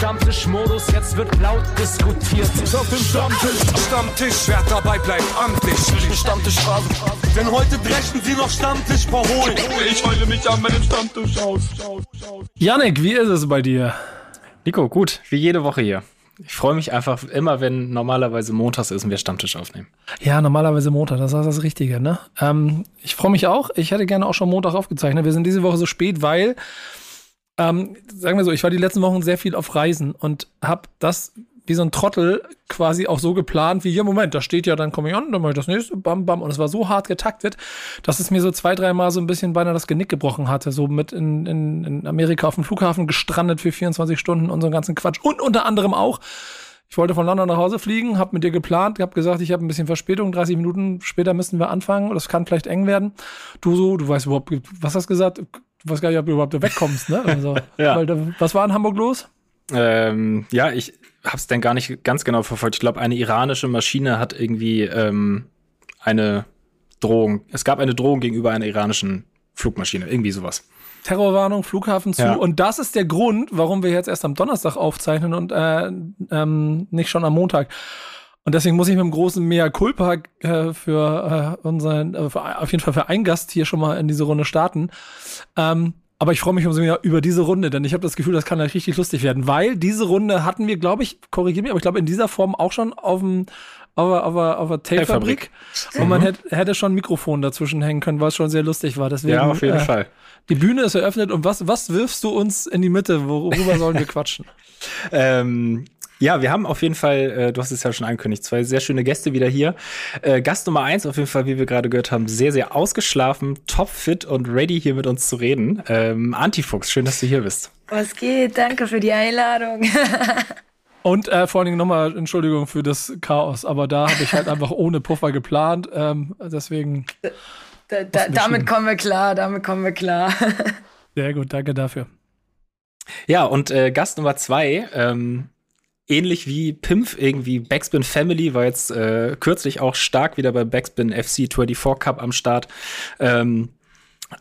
Stammtischmodus, jetzt wird laut diskutiert. Ist auf dem Stammtisch, Stammtisch, wer dabei bleibt, amtlich. Stammtisch Phase. Denn heute brechen sie noch Stammtisch verholen. Ich heule mich an meinem Stammtisch aus. Janik, wie ist es bei dir? Nico, gut, wie jede Woche hier. Ich freue mich einfach immer, wenn normalerweise montags ist und wir Stammtisch aufnehmen. Ja, normalerweise Montag, das ist das Richtige, ne? Ähm, ich freue mich auch. Ich hätte gerne auch schon Montag aufgezeichnet. Wir sind diese Woche so spät, weil, ähm, sagen wir so, ich war die letzten Wochen sehr viel auf Reisen und habe das wie so ein Trottel quasi auch so geplant, wie hier, Moment, da steht ja, dann komme ich an, dann mache ich das nächste, bam, bam. Und es war so hart getaktet, dass es mir so zwei, dreimal so ein bisschen beinahe das Genick gebrochen hatte. So mit in, in, in Amerika auf dem Flughafen gestrandet für 24 Stunden und so einen ganzen Quatsch. Und unter anderem auch, ich wollte von London nach Hause fliegen, habe mit dir geplant, habe gesagt, ich habe ein bisschen Verspätung, 30 Minuten später müssen wir anfangen, das kann vielleicht eng werden. Du so, du weißt überhaupt, was hast gesagt? Du weißt gar nicht, ob du überhaupt wegkommst, ne? Also, Ja. weil, was war in Hamburg los? Ähm, ja, ich habe es dann gar nicht ganz genau verfolgt. Ich glaube, eine iranische Maschine hat irgendwie ähm, eine Drohung. Es gab eine Drohung gegenüber einer iranischen Flugmaschine, irgendwie sowas. Terrorwarnung, Flughafen zu. Ja. Und das ist der Grund, warum wir jetzt erst am Donnerstag aufzeichnen und äh, ähm, nicht schon am Montag. Und deswegen muss ich mit dem großen Mea Culpa äh, für äh, unseren, äh, für, auf jeden Fall für einen Gast hier schon mal in diese Runde starten. Ähm, aber ich freue mich umso mehr über diese Runde, denn ich habe das Gefühl, das kann halt richtig lustig werden, weil diese Runde hatten wir, glaube ich, korrigiere mich, aber ich glaube in dieser Form auch schon auf dem auf der, auf der, auf der Tape-Fabrik. Und man hätte, hätte schon ein Mikrofon dazwischen hängen können, was schon sehr lustig war. Deswegen, ja, auf jeden äh, Fall. die Bühne ist eröffnet und was, was wirfst du uns in die Mitte? Worüber sollen wir quatschen? Ähm, ja, wir haben auf jeden Fall, äh, du hast es ja schon angekündigt, zwei sehr schöne Gäste wieder hier. Äh, Gast Nummer eins auf jeden Fall, wie wir gerade gehört haben, sehr, sehr ausgeschlafen, topfit und ready hier mit uns zu reden. Ähm, Antifuchs, schön, dass du hier bist. Was geht? Danke für die Einladung. Und äh, vor allen Dingen nochmal Entschuldigung für das Chaos, aber da habe ich halt einfach ohne Puffer geplant. Ähm, deswegen Da, da, damit kommen wir klar, damit kommen wir klar. sehr gut, danke dafür. Ja, und äh, Gast Nummer zwei, ähm, ähnlich wie Pimpf irgendwie, Backspin Family war jetzt äh, kürzlich auch stark wieder beim Backspin FC 24 Cup am Start. Ähm,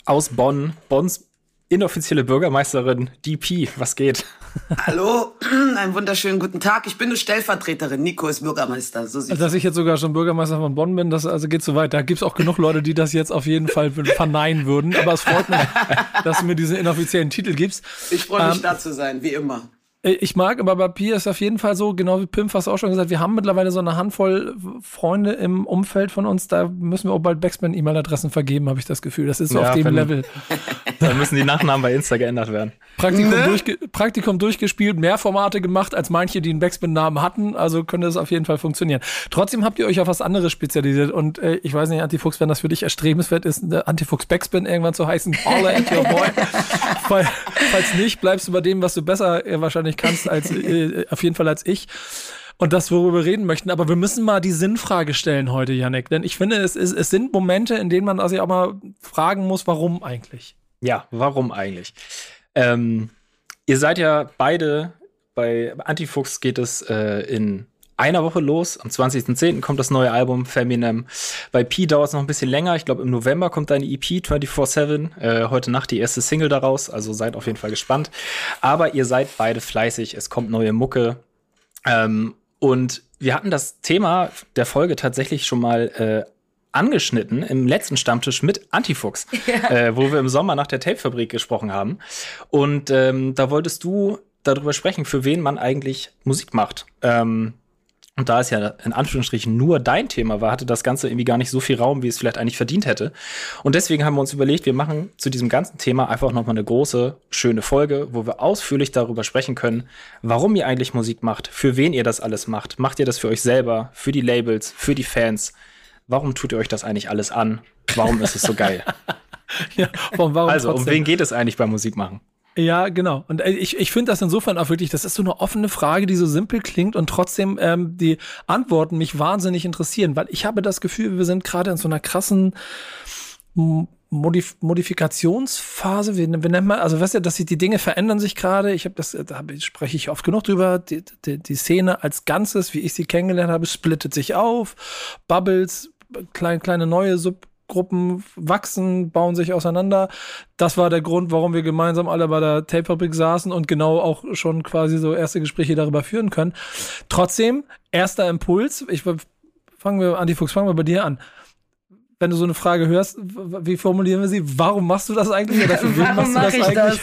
aus Bonn, Bonns inoffizielle Bürgermeisterin DP, was geht? Hallo, einen wunderschönen guten Tag. Ich bin eine Stellvertreterin. Nico ist Bürgermeister. So sieht's Dass ich jetzt sogar schon Bürgermeister von Bonn bin, das also geht so weit. Da gibt's auch genug Leute, die das jetzt auf jeden Fall verneinen würden. Aber es freut mich, dass du mir diesen inoffiziellen Titel gibst. Ich freue mich, Ähm, da zu sein, wie immer. Äh, Ich mag, aber bei Pi ist auf jeden Fall so, genau wie Pim fast auch schon gesagt, wir haben mittlerweile so eine Handvoll Freunde im Umfeld von uns, da müssen wir auch bald Backspin-E-Mail-Adressen vergeben, habe ich das Gefühl. Das ist so Ja, auf dem wenn- Level. Da müssen die Nachnamen bei Insta geändert werden. Praktikum, Ne? durchge Praktikum durchgespielt, mehr Formate gemacht als manche, die einen Backspin-Namen hatten, also könnte es auf jeden Fall funktionieren. Trotzdem habt ihr euch auf was anderes spezialisiert und äh, ich weiß nicht, Antifuchs, wenn das für dich erstrebenswert ist, Antifuchs Backspin irgendwann zu heißen, holler at your boy. Fall, falls nicht, bleibst du bei dem, was du besser äh, wahrscheinlich kannst, als äh, auf jeden Fall als ich. Und das, worüber wir reden möchten. Aber wir müssen mal die Sinnfrage stellen heute, Yannick. Denn ich finde, es, ist, es sind Momente, in denen man sich auch mal fragen muss, warum eigentlich? Ja, warum eigentlich? Ähm, ihr seid ja beide, bei Antifuchs geht es äh, in einer Woche los. Am 20.10. kommt das neue Album Feminem. Bei P dauert es noch ein bisschen länger. Ich glaube, im November kommt deine EP 24-7. Äh, heute Nacht die erste Single daraus. Also seid auf jeden Fall gespannt. Aber ihr seid beide fleißig. Es kommt neue Mucke. Ähm, und wir hatten das Thema der Folge tatsächlich schon mal äh, angeschnitten im letzten Stammtisch mit Antifuchs, äh, wo wir im Sommer nach der Tapefabrik gesprochen haben. Und ähm, da wolltest du darüber sprechen, für wen man eigentlich Musik macht. Ähm, und da es ja in Anführungsstrichen nur dein Thema war, hatte das Ganze irgendwie gar nicht so viel Raum, wie es vielleicht eigentlich verdient hätte. Und deswegen haben wir uns überlegt, wir machen zu diesem ganzen Thema einfach nochmal eine große, schöne Folge, wo wir ausführlich darüber sprechen können, warum ihr eigentlich Musik macht, für wen ihr das alles macht. Macht ihr das für euch selber, für die Labels, für die Fans? Warum tut ihr euch das eigentlich alles an? Warum ist es so geil? Ja, warum, warum Also, um trotzdem? wen geht es eigentlich beim Musikmachen? Ja, genau. Und äh, ich, ich finde das insofern auch wirklich, das ist so eine offene Frage, die so simpel klingt und trotzdem ähm, die Antworten mich wahnsinnig interessieren, weil ich habe das Gefühl, wir sind gerade in so einer krassen Modif Modifikationsphase. Wie, wie nennt man, also weißt du, dass sich die Dinge verändern sich gerade. Ich habe das, da hab spreche ich oft genug drüber. Die, die, die Szene als Ganzes, wie ich sie kennengelernt habe, splittet sich auf. Bubbles, klein, kleine neue Sub Gruppen wachsen, bauen sich auseinander. Das war der Grund, warum wir gemeinsam alle bei der Tape-Fabrik saßen und genau auch schon quasi so erste Gespräche darüber führen können. Trotzdem, erster Impuls, ich fangen wir, Fuchs, fangen wir bei dir an wenn du so eine Frage hörst, wie formulieren wir sie? Warum machst du das eigentlich? Oder für wen machst du das eigentlich? Das?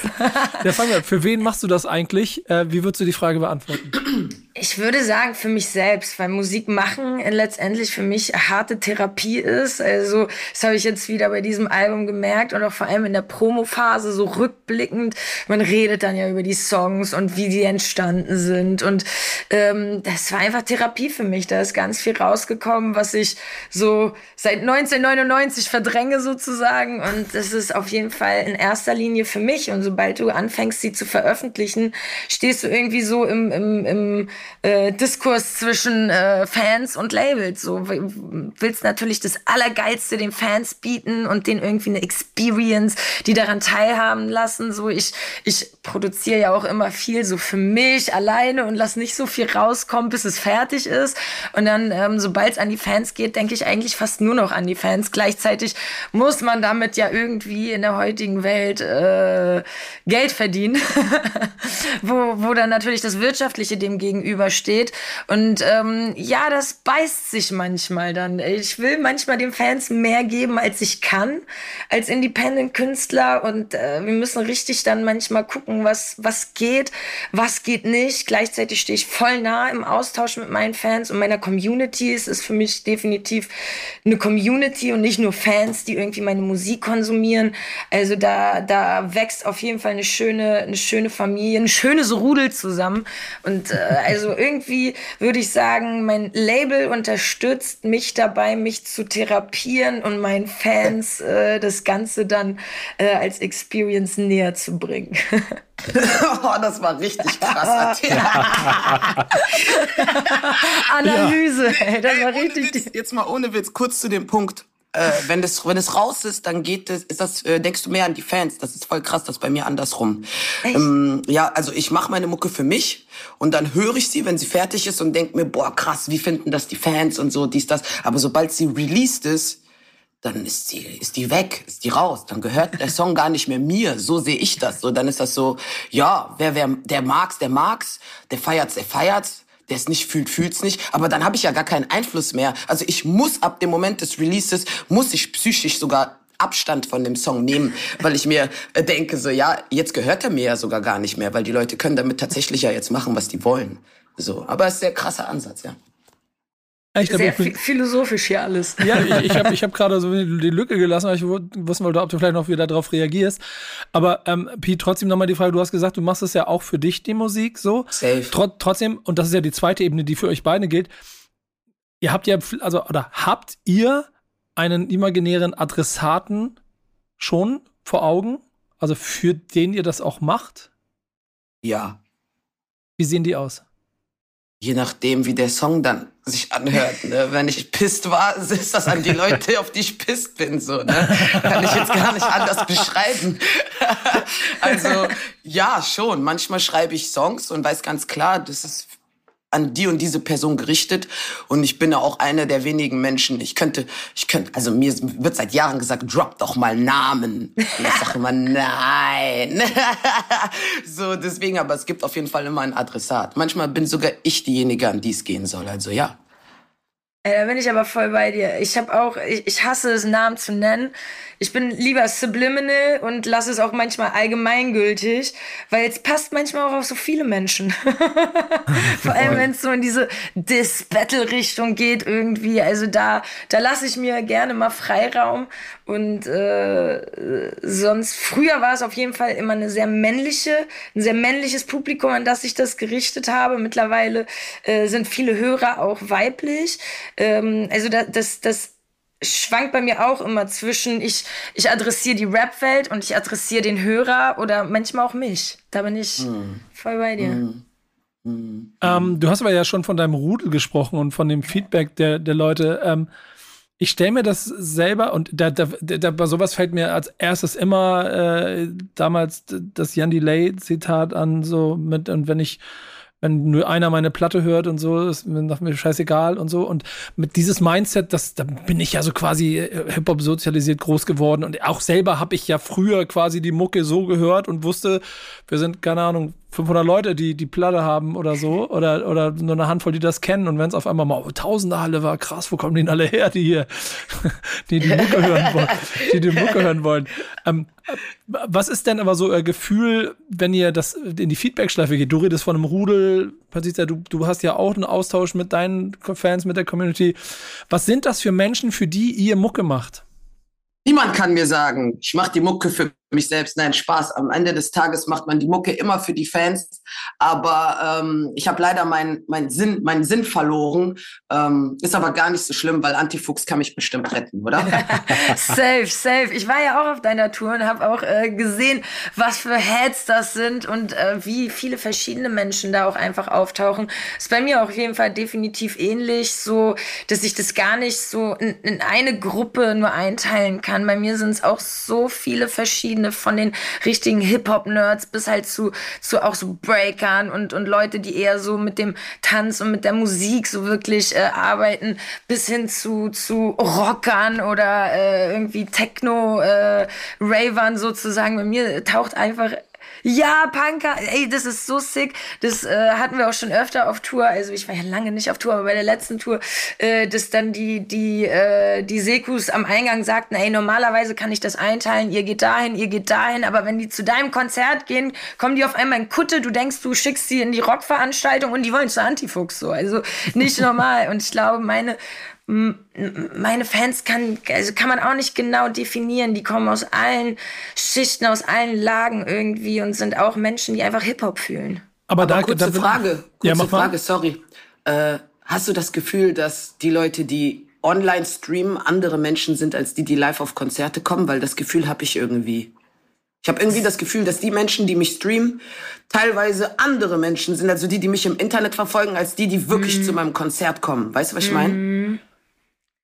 ja, fangen wir, für wen machst du das eigentlich? Äh, wie würdest du die Frage beantworten? Ich würde sagen, für mich selbst, weil Musik machen letztendlich für mich harte Therapie ist. Also, das habe ich jetzt wieder bei diesem Album gemerkt und auch vor allem in der Promophase so rückblickend. Man redet dann ja über die Songs und wie die entstanden sind. Und ähm, das war einfach Therapie für mich. Da ist ganz viel rausgekommen, was ich so seit 1999 verdränge sozusagen. Und das ist auf jeden Fall in erster Linie für mich. Und sobald du anfängst, sie zu veröffentlichen, stehst du irgendwie so im, im, im äh, Diskurs zwischen äh, Fans und Labels. So willst natürlich das Allergeilste den Fans bieten und denen irgendwie eine Experience, die daran teilhaben lassen. So ich ich produziere ja auch immer viel so für mich alleine und lass nicht so viel rauskommen, bis es fertig ist. Und dann, ähm, sobald es an die Fans geht, denke ich eigentlich fast nur noch an die Fans. Gleichzeitig muss man damit ja irgendwie in der heutigen Welt äh, Geld verdienen, wo, wo dann natürlich das Wirtschaftliche dem gegenüber gegenübersteht. Und ähm, ja, das beißt sich manchmal dann. Ich will manchmal den Fans mehr geben, als ich kann, als Independent-Künstler. Und äh, wir müssen richtig dann manchmal gucken, was, was geht, was geht nicht. Gleichzeitig stehe ich voll nah im Austausch mit meinen Fans und meiner Community. Es ist für mich definitiv eine Community und nicht nur Fans, die irgendwie meine Musik konsumieren. Also da, da wächst auf jeden Fall eine schöne, eine schöne Familie, ein schönes Rudel zusammen. Und äh, also also irgendwie würde ich sagen, mein Label unterstützt mich dabei, mich zu therapieren und meinen Fans äh, das Ganze dann äh, als Experience näher zu bringen. oh, das war richtig krass. Analyse, ey, das war richtig. Witz, jetzt mal ohne Witz, kurz zu dem Punkt äh, wenn das wenn es raus ist, dann geht es, ist das, äh, denkst du mehr an die Fans. Das ist voll krass, das ist bei mir andersrum. Ähm, ja, also ich mache meine Mucke für mich und dann höre ich sie, wenn sie fertig ist und denk mir, boah, krass, wie finden das die Fans und so, dies, das. Aber sobald sie released ist, dann ist die, ist die weg, ist die raus. Dann gehört der Song gar nicht mehr mir. So sehe ich das. So, dann ist das so, ja, wer, wer, der mag's, der mag's, der feiert's, der feiert's der es nicht fühlt, fühlt's nicht. Aber dann habe ich ja gar keinen Einfluss mehr. Also ich muss ab dem Moment des Releases, muss ich psychisch sogar Abstand von dem Song nehmen, weil ich mir äh, denke, so ja, jetzt gehört er mir ja sogar gar nicht mehr, weil die Leute können damit tatsächlich ja jetzt machen, was die wollen. So, aber es ist ein sehr krasser Ansatz, ja. Ich glaub, Sehr philosophisch hier alles. Ja, ich, ich habe ich hab gerade so die Lücke gelassen, weil ich wissen wollte, ob du vielleicht noch wieder darauf reagierst. Aber ähm, Pete, trotzdem nochmal die Frage, du hast gesagt, du machst es ja auch für dich, die Musik, so. Safe. Tr trotzdem, und das ist ja die zweite Ebene, die für euch beide gilt, ihr habt ja, also, oder habt ihr einen imaginären Adressaten schon vor Augen? Also für den ihr das auch macht? Ja. Wie sehen die aus? Je nachdem, wie der Song dann sich anhört. Ne? Wenn ich pisst war, ist das an die Leute, auf die ich pisst bin. So, ne? Kann ich jetzt gar nicht anders beschreiben. also ja, schon. Manchmal schreibe ich Songs und weiß ganz klar, das ist an die und diese Person gerichtet. Und ich bin ja auch einer der wenigen Menschen. Ich könnte, ich könnte, also mir wird seit Jahren gesagt, drop doch mal Namen. Und ich sage immer, nein. so, deswegen, aber es gibt auf jeden Fall immer ein Adressat. Manchmal bin sogar ich diejenige, an die es gehen soll. Also ja. Äh, da bin ich aber voll bei dir. Ich habe auch, ich, ich hasse es, Namen zu nennen. Ich bin lieber subliminal und lasse es auch manchmal allgemeingültig, weil es passt manchmal auch auf so viele Menschen. Vor allem, wenn es so in diese Dis-Battle-Richtung geht irgendwie. Also da, da lasse ich mir gerne mal Freiraum. Und äh, sonst, früher war es auf jeden Fall immer eine sehr männliche, ein sehr männliches Publikum, an das ich das gerichtet habe. Mittlerweile äh, sind viele Hörer auch weiblich. Ähm, also da, das, das schwankt bei mir auch immer zwischen, ich, ich adressiere die Rap-Welt und ich adressiere den Hörer oder manchmal auch mich. Da bin ich hm. voll bei dir. Hm. Hm. Ähm, du hast aber ja schon von deinem Rudel gesprochen und von dem Feedback der, der Leute. Ähm, ich stelle mir das selber und da, da, da, bei sowas fällt mir als erstes immer äh, damals das Jan Delay Zitat an, so mit, und wenn ich wenn nur einer meine Platte hört und so, ist mir scheißegal und so. Und mit dieses Mindset, das, da bin ich ja so quasi äh, Hip-Hop sozialisiert groß geworden. Und auch selber habe ich ja früher quasi die Mucke so gehört und wusste, wir sind, keine Ahnung, 500 Leute, die die Platte haben oder so, oder, oder nur eine Handvoll, die das kennen. Und wenn es auf einmal mal oh, Tausende Halle war, krass, wo kommen die denn alle her, die hier, die die Mucke hören wollen, die die Mucke hören wollen. Ähm, was ist denn aber so euer Gefühl, wenn ihr das in die Feedback-Schleife geht? Du redest von einem Rudel, Patricia, du, du hast ja auch einen Austausch mit deinen Fans, mit der Community. Was sind das für Menschen, für die ihr Mucke macht? Niemand kann mir sagen, ich mache die Mucke für mich selbst. Nein, Spaß. Am Ende des Tages macht man die Mucke immer für die Fans. Aber ähm, ich habe leider meinen mein Sinn, meinen Sinn verloren. Ähm, ist aber gar nicht so schlimm, weil Antifuchs kann mich bestimmt retten, oder? safe, safe. Ich war ja auch auf deiner Tour und habe auch äh, gesehen, was für Heads das sind und äh, wie viele verschiedene Menschen da auch einfach auftauchen. Ist bei mir auf jeden Fall definitiv ähnlich, so dass ich das gar nicht so in, in eine Gruppe nur einteilen kann. Bei mir sind es auch so viele verschiedene verschiedene, von den richtigen Hip-Hop-Nerds bis halt zu, zu auch so Breakern und, und Leute, die eher so mit dem Tanz und mit der Musik so wirklich äh, arbeiten, bis hin zu, zu Rockern oder äh, irgendwie Techno-Ravern äh, sozusagen. Bei mir taucht einfach ja, Punker, ey, das ist so sick. Das äh, hatten wir auch schon öfter auf Tour. Also ich war ja lange nicht auf Tour, aber bei der letzten Tour, äh, dass dann die, die, äh, die Sekus am Eingang sagten, ey, normalerweise kann ich das einteilen, ihr geht dahin, ihr geht dahin, aber wenn die zu deinem Konzert gehen, kommen die auf einmal in Kutte, du denkst, du schickst sie in die Rockveranstaltung und die wollen zu Antifuchs so. Also nicht normal. Und ich glaube, meine, meine Fans kann, also kann man auch nicht genau definieren. Die kommen aus allen Schichten, aus allen Lagen irgendwie und sind auch Menschen, die einfach Hip-Hop fühlen. Aber, Aber da, kurze da, Frage, kurze ja, Frage, sorry. Äh, hast du das Gefühl, dass die Leute, die online streamen, andere Menschen sind als die, die live auf Konzerte kommen? Weil das Gefühl habe ich irgendwie. Ich habe irgendwie das Gefühl, dass die Menschen, die mich streamen, teilweise andere Menschen sind, also die, die mich im Internet verfolgen, als die, die wirklich mm. zu meinem Konzert kommen. Weißt du, was ich meine? Mm.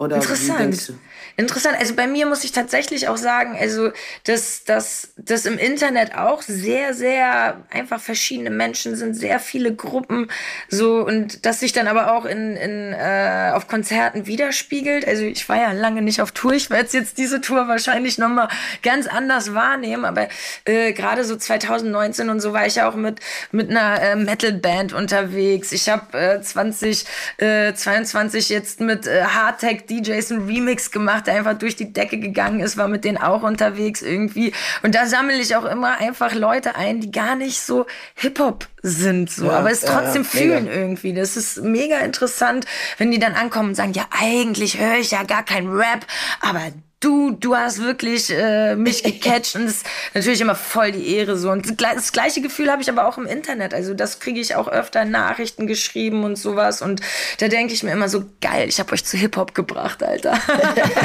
Oder Interessant. Interessant. Also bei mir muss ich tatsächlich auch sagen, also dass, dass, dass im Internet auch sehr, sehr einfach verschiedene Menschen sind, sehr viele Gruppen so und dass sich dann aber auch in, in äh, auf Konzerten widerspiegelt. Also ich war ja lange nicht auf Tour. Ich werde jetzt diese Tour wahrscheinlich nochmal ganz anders wahrnehmen. Aber äh, gerade so 2019 und so war ich ja auch mit, mit einer äh, Metal-Band unterwegs. Ich habe äh, 2022 äh, jetzt mit äh, Hardtech DJs einen Remix gemacht, einfach durch die Decke gegangen ist, war mit denen auch unterwegs irgendwie. Und da sammle ich auch immer einfach Leute ein, die gar nicht so Hip-Hop sind, so, ja, aber es trotzdem ja, fühlen mega. irgendwie. Das ist mega interessant, wenn die dann ankommen und sagen, ja, eigentlich höre ich ja gar kein Rap, aber du, du hast wirklich äh, mich gecatcht und das ist natürlich immer voll die Ehre so. Und das gleiche Gefühl habe ich aber auch im Internet. Also das kriege ich auch öfter Nachrichten geschrieben und sowas. Und da denke ich mir immer so, geil, ich habe euch zu Hip-Hop gebracht, Alter.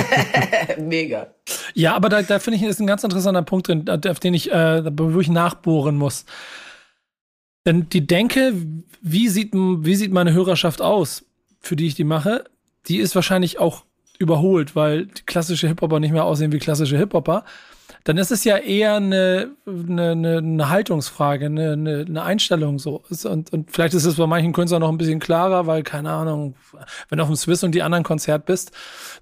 Mega. Ja, aber da, da finde ich, ist ein ganz interessanter Punkt drin, auf den ich, äh, wo ich nachbohren muss. Denn die Denke, wie sieht, wie sieht meine Hörerschaft aus, für die ich die mache, die ist wahrscheinlich auch überholt, weil klassische Hip-Hopper nicht mehr aussehen wie klassische Hip-Hopper, dann ist es ja eher eine, eine, eine Haltungsfrage, eine, eine, eine Einstellung so. Und, und vielleicht ist es bei manchen Künstlern noch ein bisschen klarer, weil, keine Ahnung, wenn du auf dem Swiss und die anderen Konzert bist,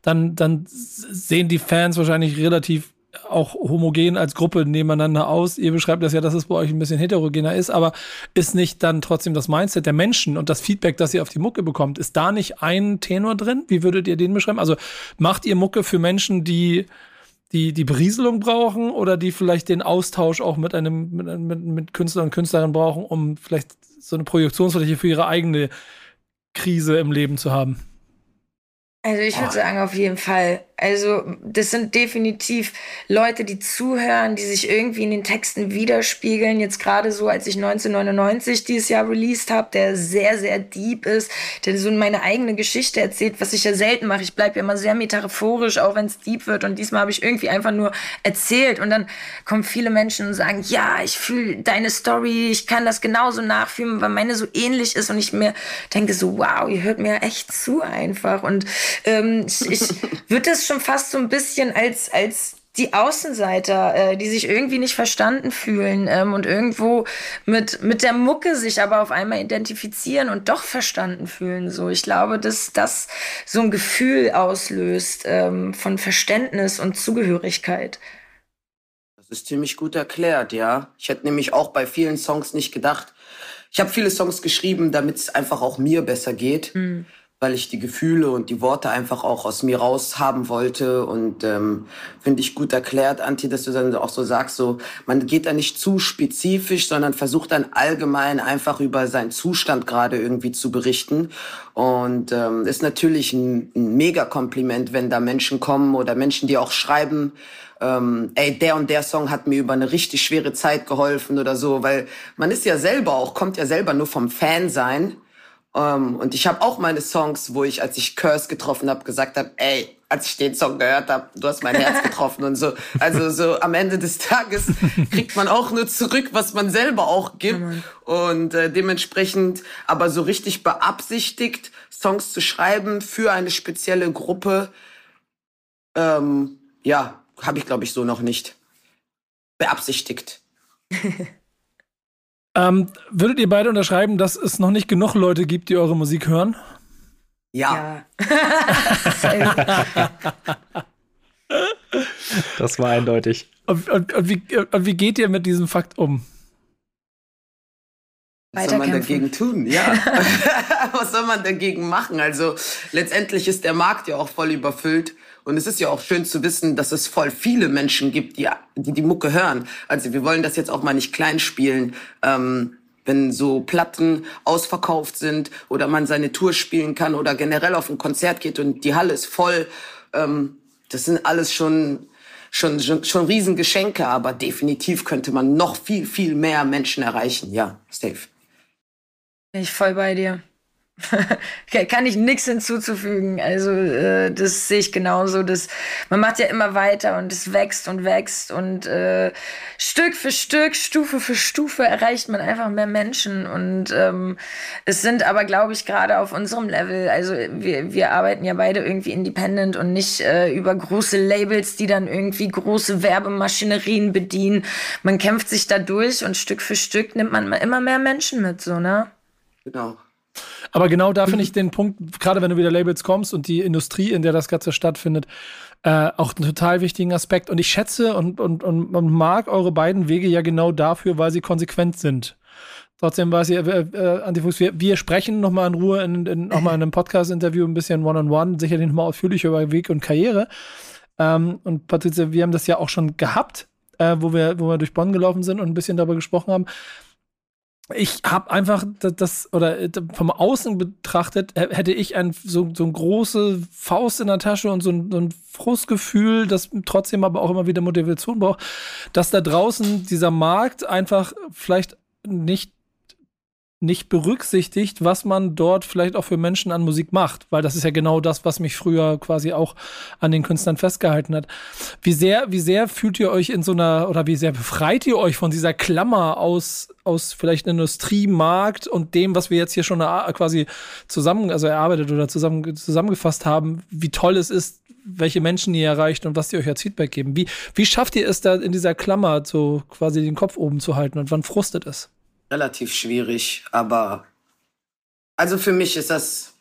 dann, dann sehen die Fans wahrscheinlich relativ auch homogen als Gruppe nebeneinander aus. Ihr beschreibt das ja, dass es bei euch ein bisschen heterogener ist, aber ist nicht dann trotzdem das Mindset der Menschen und das Feedback, das ihr auf die Mucke bekommt, ist da nicht ein Tenor drin? Wie würdet ihr den beschreiben? Also macht ihr Mucke für Menschen, die die, die Berieselung brauchen oder die vielleicht den Austausch auch mit einem mit, mit, mit Künstlern und Künstlerinnen brauchen, um vielleicht so eine Projektionsfläche für ihre eigene Krise im Leben zu haben? Also ich würde oh. sagen, auf jeden Fall also das sind definitiv Leute, die zuhören, die sich irgendwie in den Texten widerspiegeln. Jetzt gerade so, als ich 1999 dieses Jahr released habe, der sehr, sehr deep ist, der so meine eigene Geschichte erzählt, was ich ja selten mache. Ich bleibe ja immer sehr metaphorisch, auch wenn es deep wird. Und diesmal habe ich irgendwie einfach nur erzählt. Und dann kommen viele Menschen und sagen, ja, ich fühle deine Story, ich kann das genauso nachfühlen, weil meine so ähnlich ist. Und ich mir denke so, wow, ihr hört mir echt zu einfach. Und ähm, ich, ich würde das schon fast so ein bisschen als, als die Außenseiter, äh, die sich irgendwie nicht verstanden fühlen ähm, und irgendwo mit, mit der Mucke sich aber auf einmal identifizieren und doch verstanden fühlen. So, ich glaube, dass das so ein Gefühl auslöst ähm, von Verständnis und Zugehörigkeit. Das ist ziemlich gut erklärt, ja. Ich hätte nämlich auch bei vielen Songs nicht gedacht. Ich habe viele Songs geschrieben, damit es einfach auch mir besser geht. Mhm weil ich die Gefühle und die Worte einfach auch aus mir raus haben wollte. Und ähm, finde ich gut erklärt, Anti, dass du dann auch so sagst, so man geht da nicht zu spezifisch, sondern versucht dann allgemein einfach über seinen Zustand gerade irgendwie zu berichten. Und ähm, ist natürlich ein, ein Mega-Kompliment, wenn da Menschen kommen oder Menschen, die auch schreiben, ähm, ey, der und der Song hat mir über eine richtig schwere Zeit geholfen oder so, weil man ist ja selber auch, kommt ja selber nur vom Fan sein um, ähm, und ich habe auch meine Songs, wo ich, als ich Curse getroffen habe, gesagt habe, ey, als ich den Song gehört habe, du hast mein Herz getroffen und so. Also so am Ende des Tages kriegt man auch nur zurück, was man selber auch gibt. und äh, dementsprechend aber so richtig beabsichtigt, Songs zu schreiben für eine spezielle Gruppe, ähm, ja, habe ich glaube ich so noch nicht beabsichtigt. Ähm, würdet ihr beide unterschreiben, dass es noch nicht genug Leute gibt, die eure Musik hören? Ja. ja. das war eindeutig. Und, und, und, wie, und, wie, geht ihr mit diesem Fakt um? Was soll man dagegen tun? Ja. Was soll man dagegen machen? Also letztendlich ist der Markt ja auch voll überfüllt. Und es ist ja auch schön zu wissen, dass es voll viele Menschen gibt, die die, die Mucke hören. Also wir wollen das jetzt auch mal nicht klein spielen. Ähm, wenn so Platten ausverkauft sind oder man seine Tour spielen kann oder generell auf ein Konzert geht und die Halle ist voll, ähm, das sind alles schon schon schon, schon Riesengeschenke, aber definitiv könnte man noch viel viel mehr Menschen erreichen. Ja, safe. Bin ich voll bei dir. Kann ich nichts hinzuzufügen. Also äh, das sehe ich genauso. Das, man macht ja immer weiter und es wächst und wächst und äh, Stück für Stück, Stufe für Stufe erreicht man einfach mehr Menschen. Und ähm, es sind aber, glaube ich, gerade auf unserem Level, also wir, wir arbeiten ja beide irgendwie independent und nicht äh, über große Labels, die dann irgendwie große Werbemaschinerien bedienen. Man kämpft sich da durch und Stück für Stück nimmt man immer mehr Menschen mit, so, ne? Genau. Aber genau da finde ich den Punkt, gerade wenn du wieder Labels kommst und die Industrie, in der das Ganze stattfindet, äh, auch einen total wichtigen Aspekt. Und ich schätze und, und, und, und mag eure beiden Wege ja genau dafür, weil sie konsequent sind. Trotzdem war es hier, äh, äh, Antifuchs, wir, wir sprechen nochmal in Ruhe in, in, nochmal in einem Podcast-Interview ein bisschen one-on-one, -on -one, sicherlich nochmal ausführlich über Weg und Karriere. Ähm, und Patricia, wir haben das ja auch schon gehabt, äh, wo, wir, wo wir durch Bonn gelaufen sind und ein bisschen darüber gesprochen haben ich habe einfach das, oder äh, vom Außen betrachtet, hätte ich ein, so, so eine große Faust in der Tasche und so ein, so ein Frustgefühl, das trotzdem aber auch immer wieder Motivation braucht, dass da draußen dieser Markt einfach vielleicht nicht nicht berücksichtigt, was man dort vielleicht auch für Menschen an Musik macht, weil das ist ja genau das, was mich früher quasi auch an den Künstlern festgehalten hat. Wie sehr, wie sehr fühlt ihr euch in so einer oder wie sehr befreit ihr euch von dieser Klammer aus aus vielleicht Industriemarkt und dem, was wir jetzt hier schon quasi zusammen, also erarbeitet oder zusammen zusammengefasst haben, wie toll es ist, welche Menschen ihr erreicht und was die euch als Feedback geben. Wie, wie schafft ihr es da in dieser Klammer so quasi den Kopf oben zu halten und wann frustet es? Relativ schwierig, aber also für mich ist das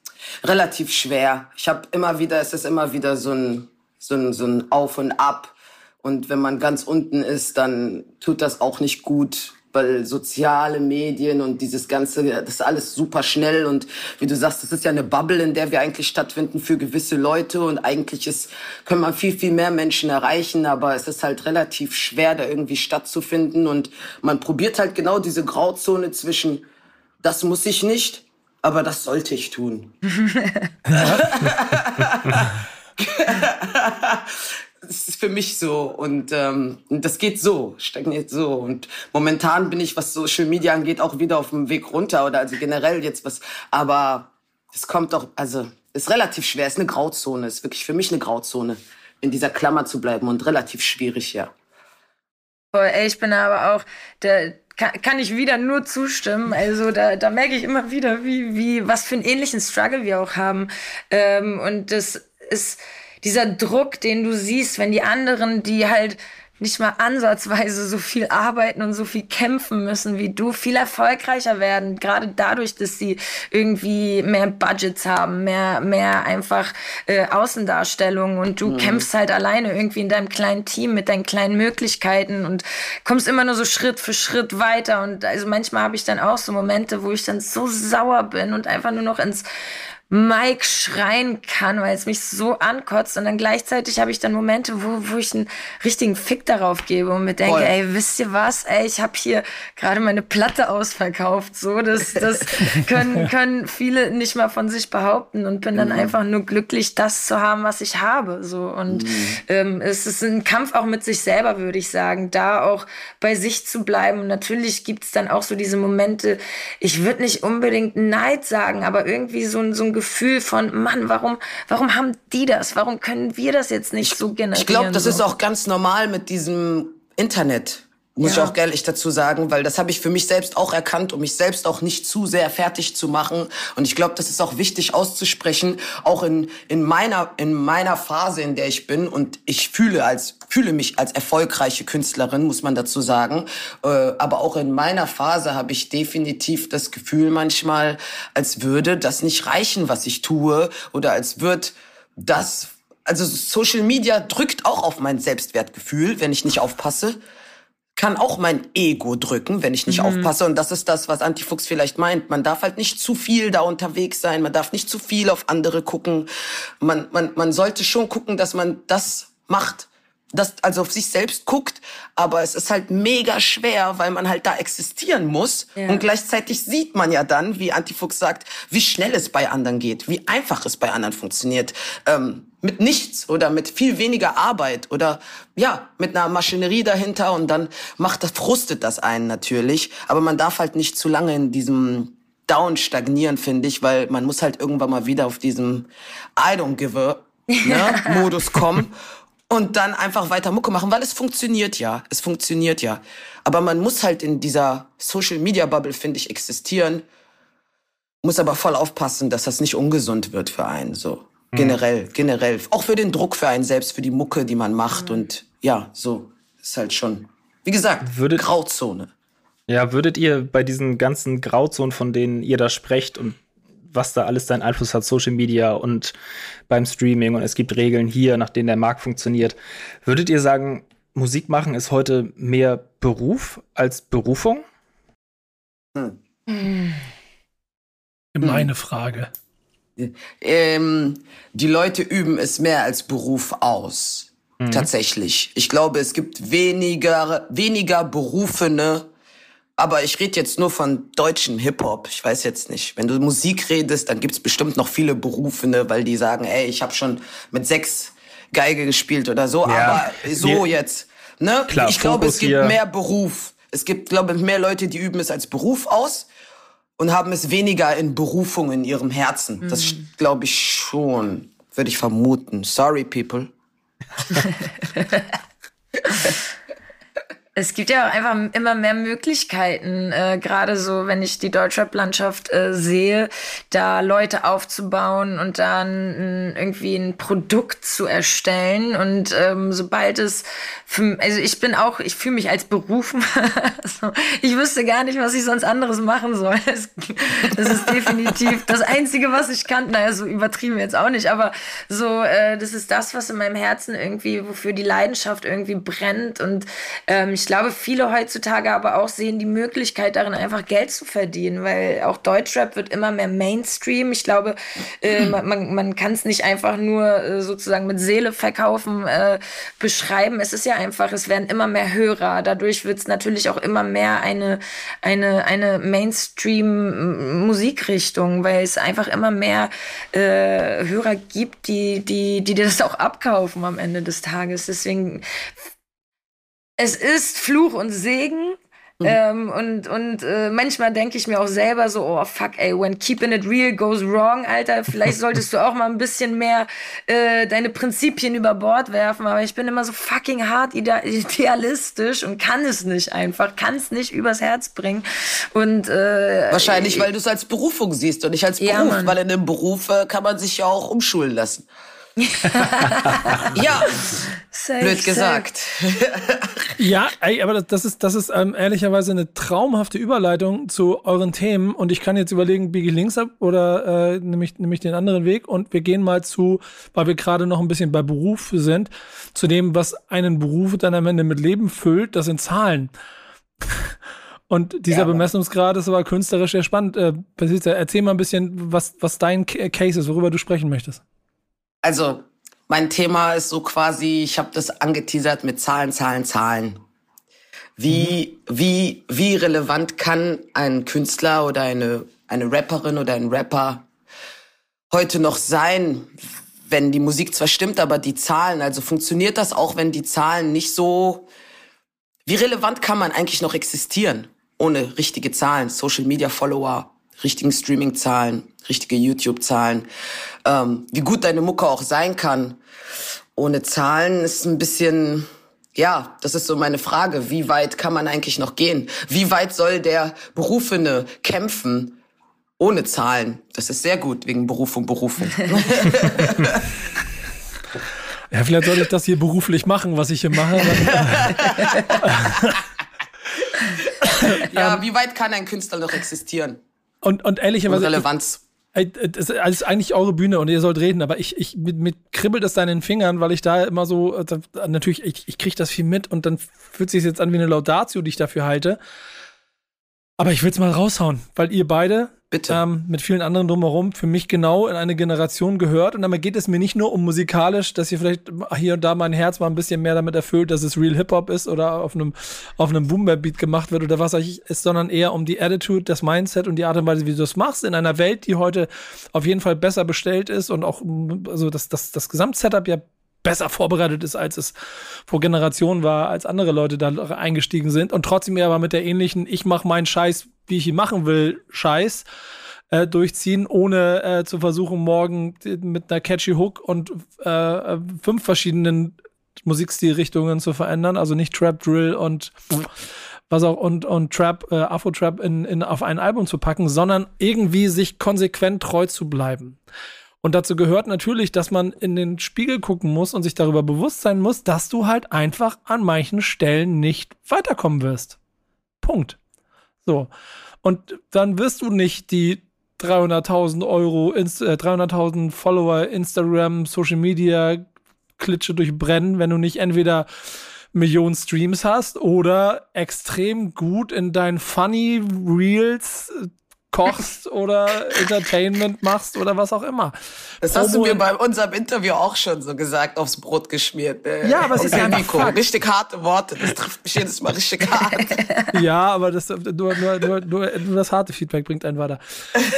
relativ schwer. Ich habe immer wieder, es ist immer wieder so ein, so ein, so ein Auf und Ab. Und wenn man ganz unten ist, dann tut das auch nicht gut weil soziale Medien und dieses ganze, das ist alles super schnell und wie du sagst, das ist ja eine Bubble, in der wir eigentlich stattfinden für gewisse Leute und eigentlich ist, können man viel, viel mehr Menschen erreichen, aber es ist halt relativ schwer, da irgendwie stattzufinden und man probiert halt genau diese Grauzone zwischen, das muss ich nicht, aber das sollte ich tun. das ist für mich so und ähm, das geht so, stagniert so und momentan bin ich, was Social Media angeht, auch wieder auf dem Weg runter oder also generell jetzt was, aber es kommt doch, also ist relativ schwer, ist eine Grauzone, ist wirklich für mich eine Grauzone, in dieser Klammer zu bleiben und relativ schwierig, ja. Ich bin aber auch, der, kann, kann ich wieder nur zustimmen. Also da, da merke ich immer wieder, wie, wie, was für einen ähnlichen Struggle wir auch haben. Ähm, und das ist, dieser Druck, den du siehst, wenn die anderen, die halt nicht mal ansatzweise so viel arbeiten und so viel kämpfen müssen wie du, viel erfolgreicher werden, gerade dadurch, dass sie irgendwie mehr Budgets haben, mehr, mehr einfach äh, Außendarstellungen und du mhm. kämpfst halt alleine irgendwie in deinem kleinen Team mit deinen kleinen Möglichkeiten und kommst immer nur so Schritt für Schritt weiter und also manchmal habe ich dann auch so Momente, wo ich dann so sauer bin und einfach nur noch ins Mike schreien kann, weil es mich so ankotzt. Und dann gleichzeitig habe ich dann Momente, wo, wo ich einen richtigen Fick darauf gebe und mir denke, Voll. ey, wisst ihr was? Ey, ich habe hier gerade meine Platte ausverkauft. So, das, das können, können viele nicht mal von sich behaupten und bin dann mhm. einfach nur glücklich, das zu haben, was ich habe. So. Und mhm. ähm, es ist ein Kampf auch mit sich selber, würde ich sagen, da auch bei sich zu bleiben. Und natürlich gibt es dann auch so diese Momente, ich würde nicht unbedingt Neid sagen, aber irgendwie so so ein Gefühl, von, Mann, warum, warum haben die das? Warum können wir das jetzt nicht so generieren? Ich glaube, das so? ist auch ganz normal mit diesem Internet. Muss ja. ich auch ehrlich dazu sagen, weil das habe ich für mich selbst auch erkannt, um mich selbst auch nicht zu sehr fertig zu machen. Und ich glaube, das ist auch wichtig auszusprechen, auch in, in meiner, in meiner Phase, in der ich bin. Und ich fühle als, fühle mich als erfolgreiche Künstlerin, muss man dazu sagen. Äh, aber auch in meiner Phase habe ich definitiv das Gefühl manchmal, als würde das nicht reichen, was ich tue. Oder als wird das, also Social Media drückt auch auf mein Selbstwertgefühl, wenn ich nicht aufpasse kann auch mein Ego drücken, wenn ich nicht mhm. aufpasse. Und das ist das, was Antifuchs vielleicht meint. Man darf halt nicht zu viel da unterwegs sein. Man darf nicht zu viel auf andere gucken. Man, man, man sollte schon gucken, dass man das macht, das also auf sich selbst guckt, aber es ist halt mega schwer, weil man halt da existieren muss ja. und gleichzeitig sieht man ja dann, wie Antifuchs sagt, wie schnell es bei anderen geht, wie einfach es bei anderen funktioniert. Ähm, mit nichts oder mit viel weniger Arbeit oder ja, mit einer Maschinerie dahinter und dann macht das, frustet das einen natürlich. Aber man darf halt nicht zu lange in diesem Down stagnieren, finde ich, weil man muss halt irgendwann mal wieder auf diesem I don't give a ne, Modus kommen und dann einfach weiter Mucke machen, weil es funktioniert ja. Es funktioniert ja. Aber man muss halt in dieser Social Media Bubble, finde ich, existieren, muss aber voll aufpassen, dass das nicht ungesund wird für einen, so. Mhm. Generell, generell. Auch für den Druck für einen selbst, für die Mucke, die man macht. Mhm. Und ja, so ist halt schon, wie gesagt, würdet, Grauzone. Ja, würdet ihr bei diesen ganzen Grauzonen, von denen ihr da sprecht und was da alles seinen Einfluss hat, Social Media und beim Streaming und es gibt Regeln hier, nach denen der Markt funktioniert. Würdet ihr sagen, Musik machen ist heute mehr Beruf als Berufung? Hm. Meine hm. Frage. Ähm, die Leute üben es mehr als Beruf aus. Mhm. Tatsächlich. Ich glaube, es gibt weniger, weniger berufene, aber ich rede jetzt nur von deutschen Hip-Hop. Ich weiß jetzt nicht. Wenn du Musik redest, dann gibt's bestimmt noch viele Berufene, weil die sagen, ey, ich habe schon mit sechs Geige gespielt oder so, ja. aber so ja. jetzt. Ne? Klar, ich glaube, es gibt hier. mehr Beruf. Es gibt, glaube ich, mehr Leute, die üben es als Beruf aus und haben es weniger in Berufung in ihrem Herzen. Mhm. Das glaube ich schon, würde ich vermuten. Sorry, people. Es gibt ja auch einfach immer mehr Möglichkeiten, äh, gerade so, wenn ich die Deutschrap-Landschaft äh, sehe, da Leute aufzubauen und dann irgendwie ein Produkt zu erstellen. Und ähm, sobald es, für, also ich bin auch, ich fühle mich als berufen. also, ich wüsste gar nicht, was ich sonst anderes machen soll. das ist definitiv das Einzige, was ich kann. Naja, so übertrieben jetzt auch nicht, aber so, äh, das ist das, was in meinem Herzen irgendwie, wofür die Leidenschaft irgendwie brennt. Und ähm, ich glaube, viele heutzutage aber auch sehen die Möglichkeit darin, einfach Geld zu verdienen, weil auch Deutschrap wird immer mehr Mainstream. Ich glaube, äh, man, man kann es nicht einfach nur äh, sozusagen mit Seele verkaufen, äh, beschreiben. Es ist ja einfach, es werden immer mehr Hörer. Dadurch wird es natürlich auch immer mehr eine, eine, eine Mainstream-Musikrichtung, weil es einfach immer mehr äh, Hörer gibt, die, die, die das auch abkaufen am Ende des Tages. Deswegen es ist Fluch und Segen. Mhm. Ähm, und und äh, manchmal denke ich mir auch selber so, oh fuck, ey, when keeping it real goes wrong, Alter, vielleicht solltest du auch mal ein bisschen mehr äh, deine Prinzipien über Bord werfen. Aber ich bin immer so fucking hart idealistisch und kann es nicht einfach, kann es nicht übers Herz bringen. Und äh, wahrscheinlich, weil du es als Berufung siehst und nicht als Beruf, ja, weil in einem Beruf äh, kann man sich ja auch umschulen lassen. ja, safe, blöd gesagt. ja, ey, aber das, ist, das ist ähm, ehrlicherweise eine traumhafte Überleitung zu euren Themen. Und ich kann jetzt überlegen, biege ich links ab oder äh, nehme ich, nehm ich den anderen Weg. Und wir gehen mal zu, weil wir gerade noch ein bisschen bei Beruf sind, zu dem, was einen Beruf dann am Ende mit Leben füllt. Das sind Zahlen. Und dieser ja, Bemessungsgrad ist aber künstlerisch sehr spannend. Äh, erzähl mal ein bisschen, was, was dein Case ist, worüber du sprechen möchtest. Also, mein Thema ist so quasi, ich habe das angeteasert mit Zahlen, Zahlen, Zahlen. Wie, mhm. wie, wie relevant kann ein Künstler oder eine, eine Rapperin oder ein Rapper heute noch sein, wenn die Musik zwar stimmt, aber die Zahlen, also funktioniert das auch, wenn die Zahlen nicht so, wie relevant kann man eigentlich noch existieren? ohne richtige Zahlen, Social Media Follower, richtigen Streaming-Zahlen, richtige YouTube-Zahlen. Ähm, wie gut deine Mucke auch sein kann, ohne Zahlen ist ein bisschen, ja, das ist so meine Frage. Wie weit kann man eigentlich noch gehen? Wie weit soll der Berufene kämpfen ohne Zahlen? Das ist sehr gut wegen Berufung, Berufung. ja, vielleicht soll ich das hier beruflich machen, was ich hier mache. ja, wie weit kann ein Künstler noch existieren? Und, und ehrlicherweise. Und Relevanz. Das ist eigentlich eure Bühne und ihr sollt reden, aber ich, ich mit, mit kribbelt es deinen Fingern, weil ich da immer so, äh, natürlich, ich, ich kriege das viel mit und dann fühlt sich jetzt an wie eine Laudatio, die ich dafür halte. Aber ich will es mal raushauen, weil ihr beide Bitte. Ähm, mit vielen anderen drumherum für mich genau in eine Generation gehört. Und damit geht es mir nicht nur um musikalisch, dass ihr vielleicht hier und da mein Herz mal ein bisschen mehr damit erfüllt, dass es Real Hip-Hop ist oder auf einem, auf einem Boom-Beat gemacht wird oder was weiß ich ist, sondern eher um die Attitude, das Mindset und die Art und Weise, wie du das machst. In einer Welt, die heute auf jeden Fall besser bestellt ist und auch, also das, das, das Gesamtsetup ja besser vorbereitet ist, als es vor Generationen war, als andere Leute da eingestiegen sind und trotzdem aber mit der ähnlichen, ich mach meinen Scheiß wie ich ihn machen will, Scheiß äh, durchziehen, ohne äh, zu versuchen, morgen mit einer catchy Hook und äh, fünf verschiedenen Musikstilrichtungen zu verändern. Also nicht Trap, Drill und was auch und, und Trap, äh, Afro-Trap in, in, auf ein Album zu packen, sondern irgendwie sich konsequent treu zu bleiben. Und dazu gehört natürlich, dass man in den Spiegel gucken muss und sich darüber bewusst sein muss, dass du halt einfach an manchen Stellen nicht weiterkommen wirst. Punkt. So. Und dann wirst du nicht die 300.000 Euro, äh, 300.000 Follower, Instagram, Social Media Klitsche durchbrennen, wenn du nicht entweder Millionen Streams hast oder extrem gut in deinen Funny Reels kochst oder Entertainment machst oder was auch immer. Das hast Homo du mir bei unserem Interview auch schon so gesagt, aufs Brot geschmiert. Äh, ja, aber es ist ja Nico. Richtig harte Worte. Das trifft mich jedes Mal richtig hart. ja, aber das, nur, nur, nur, nur, nur das harte Feedback bringt einen weiter.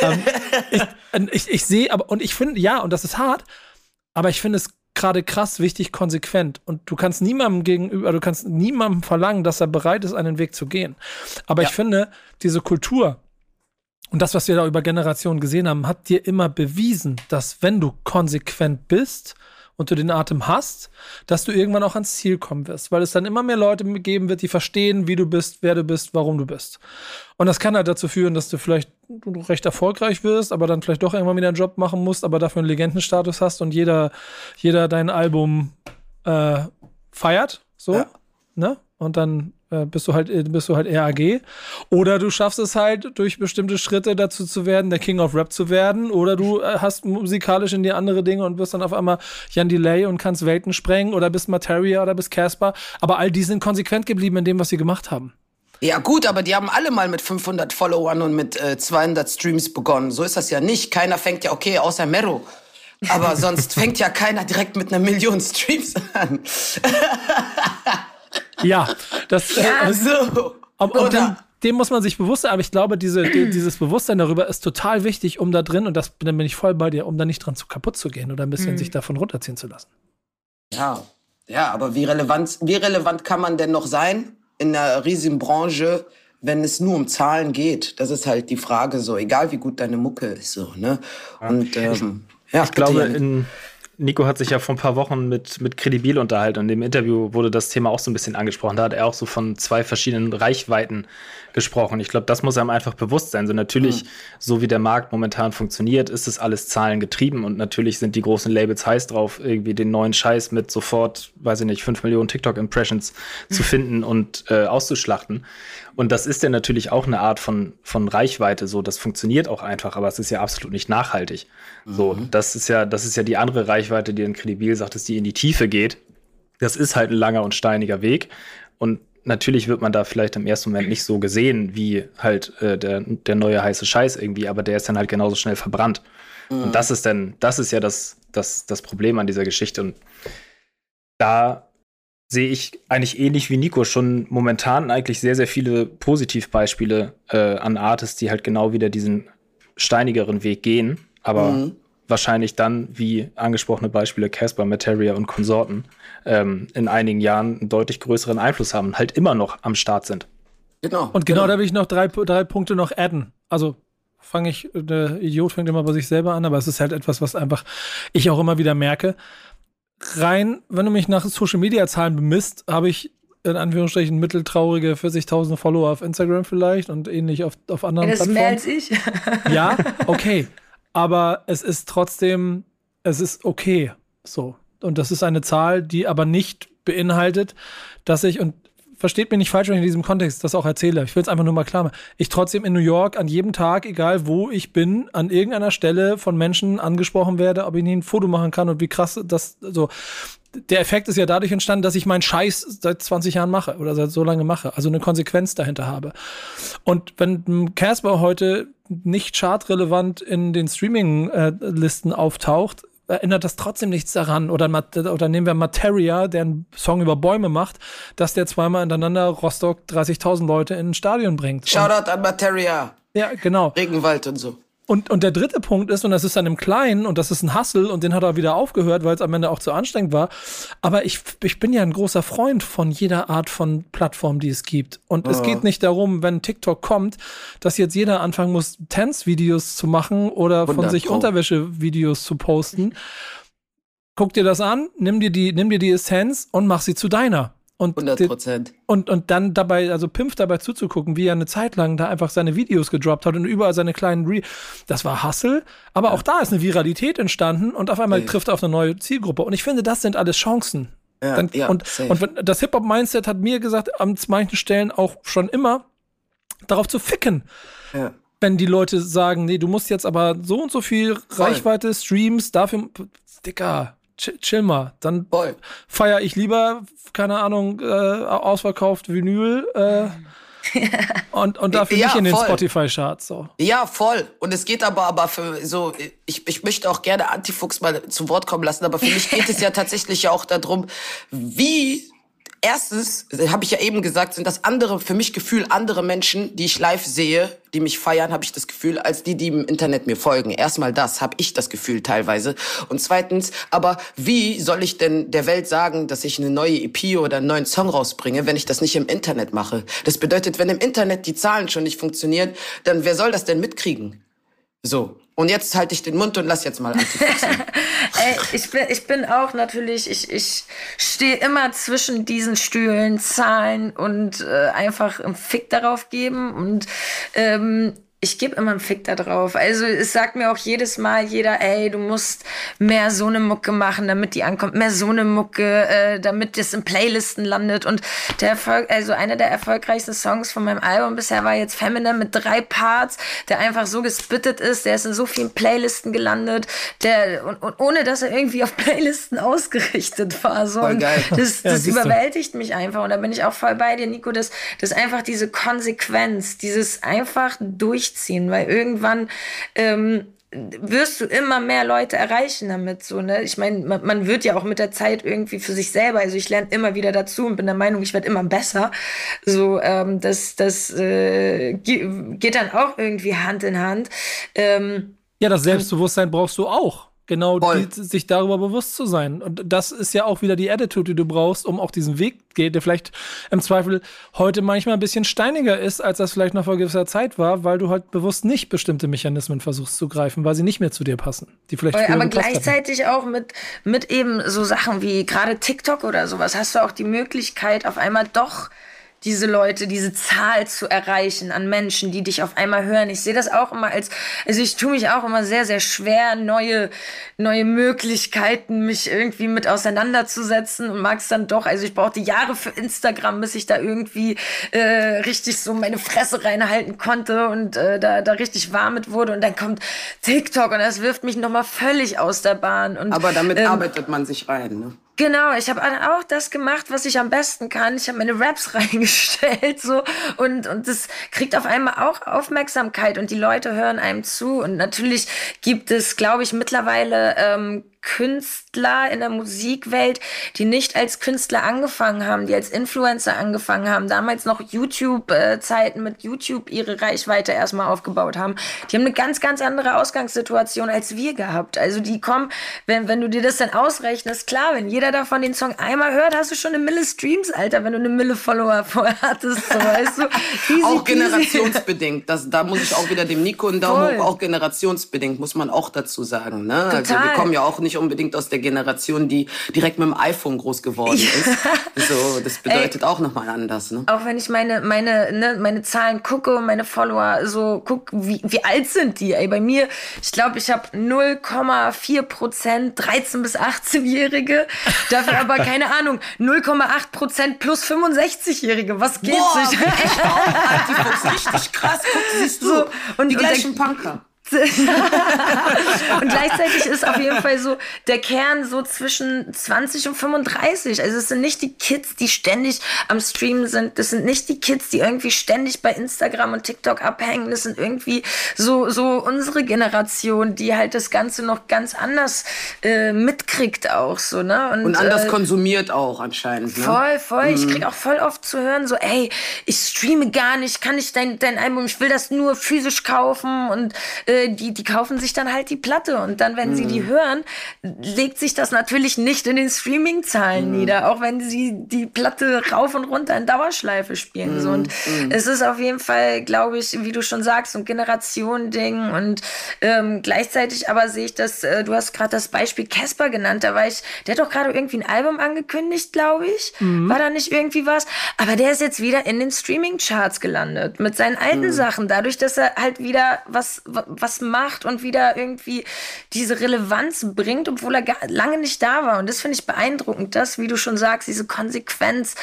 ähm, ich, ich, ich sehe, aber, und ich finde, ja, und das ist hart, aber ich finde es gerade krass wichtig, konsequent. Und du kannst niemandem gegenüber, du kannst niemandem verlangen, dass er bereit ist, einen Weg zu gehen. Aber ja. ich finde, diese Kultur, und das, was wir da über Generationen gesehen haben, hat dir immer bewiesen, dass wenn du konsequent bist und du den Atem hast, dass du irgendwann auch ans Ziel kommen wirst, weil es dann immer mehr Leute geben wird, die verstehen, wie du bist, wer du bist, warum du bist. Und das kann halt dazu führen, dass du vielleicht recht erfolgreich wirst, aber dann vielleicht doch irgendwann wieder einen Job machen musst, aber dafür einen Legendenstatus hast und jeder, jeder dein Album äh, feiert, so, ja. ne? Und dann bist du halt äh, bist du halt RAG oder du schaffst es halt durch bestimmte Schritte dazu zu werden, der King of Rap zu werden oder du äh, hast musikalisch in dir andere Dinge und wirst dann auf einmal Jan Delay und kannst Welten sprengen oder bist Materia oder bist Casper, aber all die sind konsequent geblieben in dem, was sie gemacht haben. Ja gut, aber die haben alle mal mit 500 Followern und mit äh, 200 Streams begonnen. So ist das ja nicht. Keiner fängt ja okay, außer Mero. Aber sonst fängt ja keiner direkt mit einer Million Streams an. Ja, das. Äh, ja, so. Und, und dem, dem, muss man sich bewusst sein, aber ich glaube, diese, die, dieses Bewusstsein darüber ist total wichtig, um da drin, und das dann bin ich voll bei dir, um da nicht dran zu kaputt zu gehen oder ein bisschen mhm. sich davon runterziehen zu lassen. Ja, ja, aber wie relevant, wie relevant kann man denn noch sein in einer riesigen Branche, wenn es nur um Zahlen geht? Das ist halt die Frage so, egal wie gut deine Mucke ist, so, ne? Und, ähm, ja, ich glaube, in, Nico hat sich ja vor ein paar Wochen mit, mit Credibil unterhalten und dem Interview wurde das Thema auch so ein bisschen angesprochen. Da hat er auch so von zwei verschiedenen Reichweiten gesprochen. Ich glaube, das muss einem einfach bewusst sein. So natürlich, mhm. so wie der Markt momentan funktioniert, ist es alles zahlengetrieben und natürlich sind die großen Labels heiß drauf, irgendwie den neuen Scheiß mit sofort, weiß ich nicht, fünf Millionen TikTok-Impressions zu finden und äh, auszuschlachten. Und das ist ja natürlich auch eine Art von, von Reichweite. So, das funktioniert auch einfach, aber es ist ja absolut nicht nachhaltig. Mhm. So, das ist ja, das ist ja die andere Reichweite, die in Credibil sagt, dass die in die Tiefe geht. Das ist halt ein langer und steiniger Weg. Und natürlich wird man da vielleicht im ersten Moment nicht so gesehen wie halt äh, der, der neue heiße Scheiß irgendwie, aber der ist dann halt genauso schnell verbrannt. Mhm. Und das ist dann, das ist ja das, das, das Problem an dieser Geschichte. Und da sehe ich eigentlich ähnlich wie Nico schon momentan eigentlich sehr, sehr viele Positivbeispiele äh, an Artists, die halt genau wieder diesen steinigeren Weg gehen, aber mhm. wahrscheinlich dann, wie angesprochene Beispiele Casper, Materia und Konsorten, ähm, in einigen Jahren einen deutlich größeren Einfluss haben und halt immer noch am Start sind. Genau. Und genau, genau. da will ich noch drei, drei Punkte noch adden. Also fange ich, der Idiot fängt immer bei sich selber an, aber es ist halt etwas, was einfach ich auch immer wieder merke rein, wenn du mich nach Social Media Zahlen bemisst, habe ich in Anführungsstrichen mitteltraurige 40.000 Follower auf Instagram vielleicht und ähnlich auf, auf anderen das Plattformen. Das ist mehr als ich. ja, okay. Aber es ist trotzdem, es ist okay. So. Und das ist eine Zahl, die aber nicht beinhaltet, dass ich, und versteht mich nicht falsch, wenn ich in diesem Kontext das auch erzähle. Ich will es einfach nur mal klar machen. Ich trotzdem in New York an jedem Tag, egal wo ich bin, an irgendeiner Stelle von Menschen angesprochen werde, ob ich ihnen ein Foto machen kann und wie krass das so. Der Effekt ist ja dadurch entstanden, dass ich meinen Scheiß seit 20 Jahren mache oder seit so lange mache, also eine Konsequenz dahinter habe. Und wenn Casper heute nicht chartrelevant in den Streaming-Listen auftaucht, ändert das trotzdem nichts daran. Oder, oder nehmen wir Materia, der einen Song über Bäume macht, dass der zweimal hintereinander Rostock 30.000 Leute in ein Stadion bringt. Shoutout an Materia. Ja, genau. Regenwald und so. Und, und der dritte Punkt ist, und das ist dann im Kleinen, und das ist ein Hustle, und den hat er wieder aufgehört, weil es am Ende auch zu anstrengend war. Aber ich, ich bin ja ein großer Freund von jeder Art von Plattform, die es gibt. Und oh. es geht nicht darum, wenn TikTok kommt, dass jetzt jeder anfangen muss, Tanzvideos zu machen oder von sich Unterwäsche-Videos zu posten. Guck dir das an, nimm dir die, nimm dir die Essenz und mach sie zu deiner. Und 100 Prozent. Und, und dann dabei, also Pimpf dabei zuzugucken, wie er eine Zeit lang da einfach seine Videos gedroppt hat und überall seine kleinen Re Das war Hustle, aber ja. auch da ist eine Viralität entstanden und auf einmal ja. trifft er auf eine neue Zielgruppe. Und ich finde, das sind alles Chancen. Ja, dann, ja, und, und das Hip-Hop-Mindset hat mir gesagt, an manchen Stellen auch schon immer, darauf zu ficken. Ja. Wenn die Leute sagen, nee, du musst jetzt aber so und so viel. Reichweite, Streams, dafür, Dicker, chill mal. Dann feiere ich lieber, keine Ahnung, äh, ausverkauft Vinyl. Äh, und, und dafür ja, nicht in den Spotify-Charts. So. Ja, voll. Und es geht aber, aber für so, ich, ich möchte auch gerne Antifuchs mal zu Wort kommen lassen, aber für mich geht es ja tatsächlich auch darum, wie erstens, habe ich ja eben gesagt, sind das andere, für mich Gefühl, andere Menschen, die ich live sehe, die mich feiern, habe ich das Gefühl, als die, die im Internet mir folgen. Erstmal das, habe ich das Gefühl teilweise. Und zweitens, aber wie soll ich denn der Welt sagen, dass ich eine neue EP oder einen neuen Song rausbringe, wenn ich das nicht im Internet mache? Das bedeutet, wenn im Internet die Zahlen schon nicht funktionieren, dann wer soll das denn mitkriegen? So. Und jetzt halte ich den Mund und lass jetzt mal Ey, ich bin, ich bin auch natürlich, ich, ich stehe immer zwischen diesen Stühlen, Zahlen und äh, einfach einen Fick darauf geben. Und ähm, ich gebe immer einen Fick da drauf. Also es sagt mir auch jedes Mal jeder, ey, du musst mehr so eine Mucke machen, damit die ankommt, mehr so eine Mucke, äh, damit das in Playlisten landet. Und der Erfolg, also einer der erfolgreichsten Songs von meinem Album bisher war jetzt Feminine mit drei Parts, der einfach so gespittet ist, der ist in so vielen Playlisten gelandet, der und, und ohne dass er irgendwie auf Playlisten ausgerichtet war. So. Voll geil. Das, das ja, überwältigt mich einfach. Und da bin ich auch voll bei dir, Nico, dass, dass einfach diese Konsequenz, dieses einfach durch durchziehen, weil irgendwann ähm, wirst du immer mehr Leute erreichen damit. So, ne? Ich meine, man, man, wird ja auch mit der Zeit irgendwie für sich selber, also ich lerne immer wieder dazu und bin der Meinung, ich werde immer besser. So, ähm, das, das äh, geht dann auch irgendwie Hand in Hand. Ähm, ja, das Selbstbewusstsein brauchst du auch. Genau, die, sich darüber bewusst zu sein. Und das ist ja auch wieder die Attitude, die du brauchst, um auch diesen Weg geht, der vielleicht im Zweifel heute manchmal ein bisschen steiniger ist, als das vielleicht noch vor gewisser Zeit war, weil du halt bewusst nicht bestimmte Mechanismen versuchst zu greifen, weil sie nicht mehr zu dir passen. Die vielleicht aber gleichzeitig hatten. auch mit, mit eben so Sachen wie gerade TikTok oder sowas hast du auch die Möglichkeit, auf einmal doch diese Leute, diese Zahl zu erreichen an Menschen, die dich auf einmal hören. Ich sehe das auch immer als, also ich tue mich auch immer sehr, sehr schwer, neue, neue Möglichkeiten, mich irgendwie mit auseinanderzusetzen und mag es dann doch. Also ich brauchte Jahre für Instagram, bis ich da irgendwie äh, richtig so meine Fresse reinhalten konnte und äh, da, da richtig warm mit wurde. Und dann kommt TikTok und das wirft mich nochmal völlig aus der Bahn. Und, Aber damit ähm, arbeitet man sich rein, ne? Genau, ich habe auch das gemacht, was ich am besten kann. Ich habe meine Raps reingestellt so und und das kriegt auf einmal auch Aufmerksamkeit und die Leute hören einem zu und natürlich gibt es, glaube ich, mittlerweile ähm, Künstler in der Musikwelt, die nicht als Künstler angefangen haben, die als Influencer angefangen haben, damals noch YouTube-Zeiten mit YouTube ihre Reichweite erstmal aufgebaut haben. Die haben eine ganz, ganz andere Ausgangssituation als wir gehabt. Also die kommen, wenn, wenn du dir das dann ausrechnest, klar, wenn jeder davon den Song einmal hört, hast du schon eine Mille Streams, Alter, wenn du eine Mille Follower vorher hattest, so, weißt du. Easy, auch generationsbedingt. Das, da muss ich auch wieder dem Nico einen Daumen hoch, auch generationsbedingt, muss man auch dazu sagen. Ne? Total. Also wir kommen ja auch nicht unbedingt aus der Generation, die direkt mit dem iPhone groß geworden ist. so, das bedeutet Ey, auch nochmal anders. Ne? Auch wenn ich meine, meine, ne, meine Zahlen gucke und meine Follower so guck, wie, wie alt sind die? Ey, bei mir, ich glaube, ich habe 0,4 Prozent 13 bis 18-Jährige. Dafür aber, keine Ahnung, 0,8 Prozent plus 65-Jährige. Was geht Boah, sich? Echt auch, richtig krass. Guck, siehst du, so, und die gleichen Punker. und gleichzeitig ist auf jeden Fall so der Kern so zwischen 20 und 35. Also es sind nicht die Kids, die ständig am Streamen sind. Das sind nicht die Kids, die irgendwie ständig bei Instagram und TikTok abhängen. Das sind irgendwie so, so unsere Generation, die halt das Ganze noch ganz anders äh, mitkriegt auch so, ne? Und, und anders äh, konsumiert auch anscheinend, ne? Voll, voll. Mhm. Ich krieg auch voll oft zu hören so, ey, ich streame gar nicht, kann ich dein, dein Album, ich will das nur physisch kaufen und äh, äh, die, die kaufen sich dann halt die Platte und dann, wenn mhm. sie die mhm. hören, legt sich das natürlich nicht in den Streaming-Zahlen mhm. nieder, auch wenn sie die Platte rauf und runter in Dauerschleife spielen. Mhm. So. Und mhm. es ist auf jeden Fall, glaube ich, wie du schon sagst, so ein Generationending und ähm, gleichzeitig aber sehe ich das, äh, du hast gerade das Beispiel Casper genannt, da war ich, der hat doch gerade irgendwie ein Album angekündigt, glaube ich. Mhm. War da nicht irgendwie was? Aber der ist jetzt wieder in den Streaming-Charts gelandet mit seinen alten Sachen, dadurch, dass er halt wieder was, was was macht und wieder irgendwie diese Relevanz bringt, obwohl er gar, lange nicht da war. Und das finde ich beeindruckend, dass, wie du schon sagst, diese Konsequenz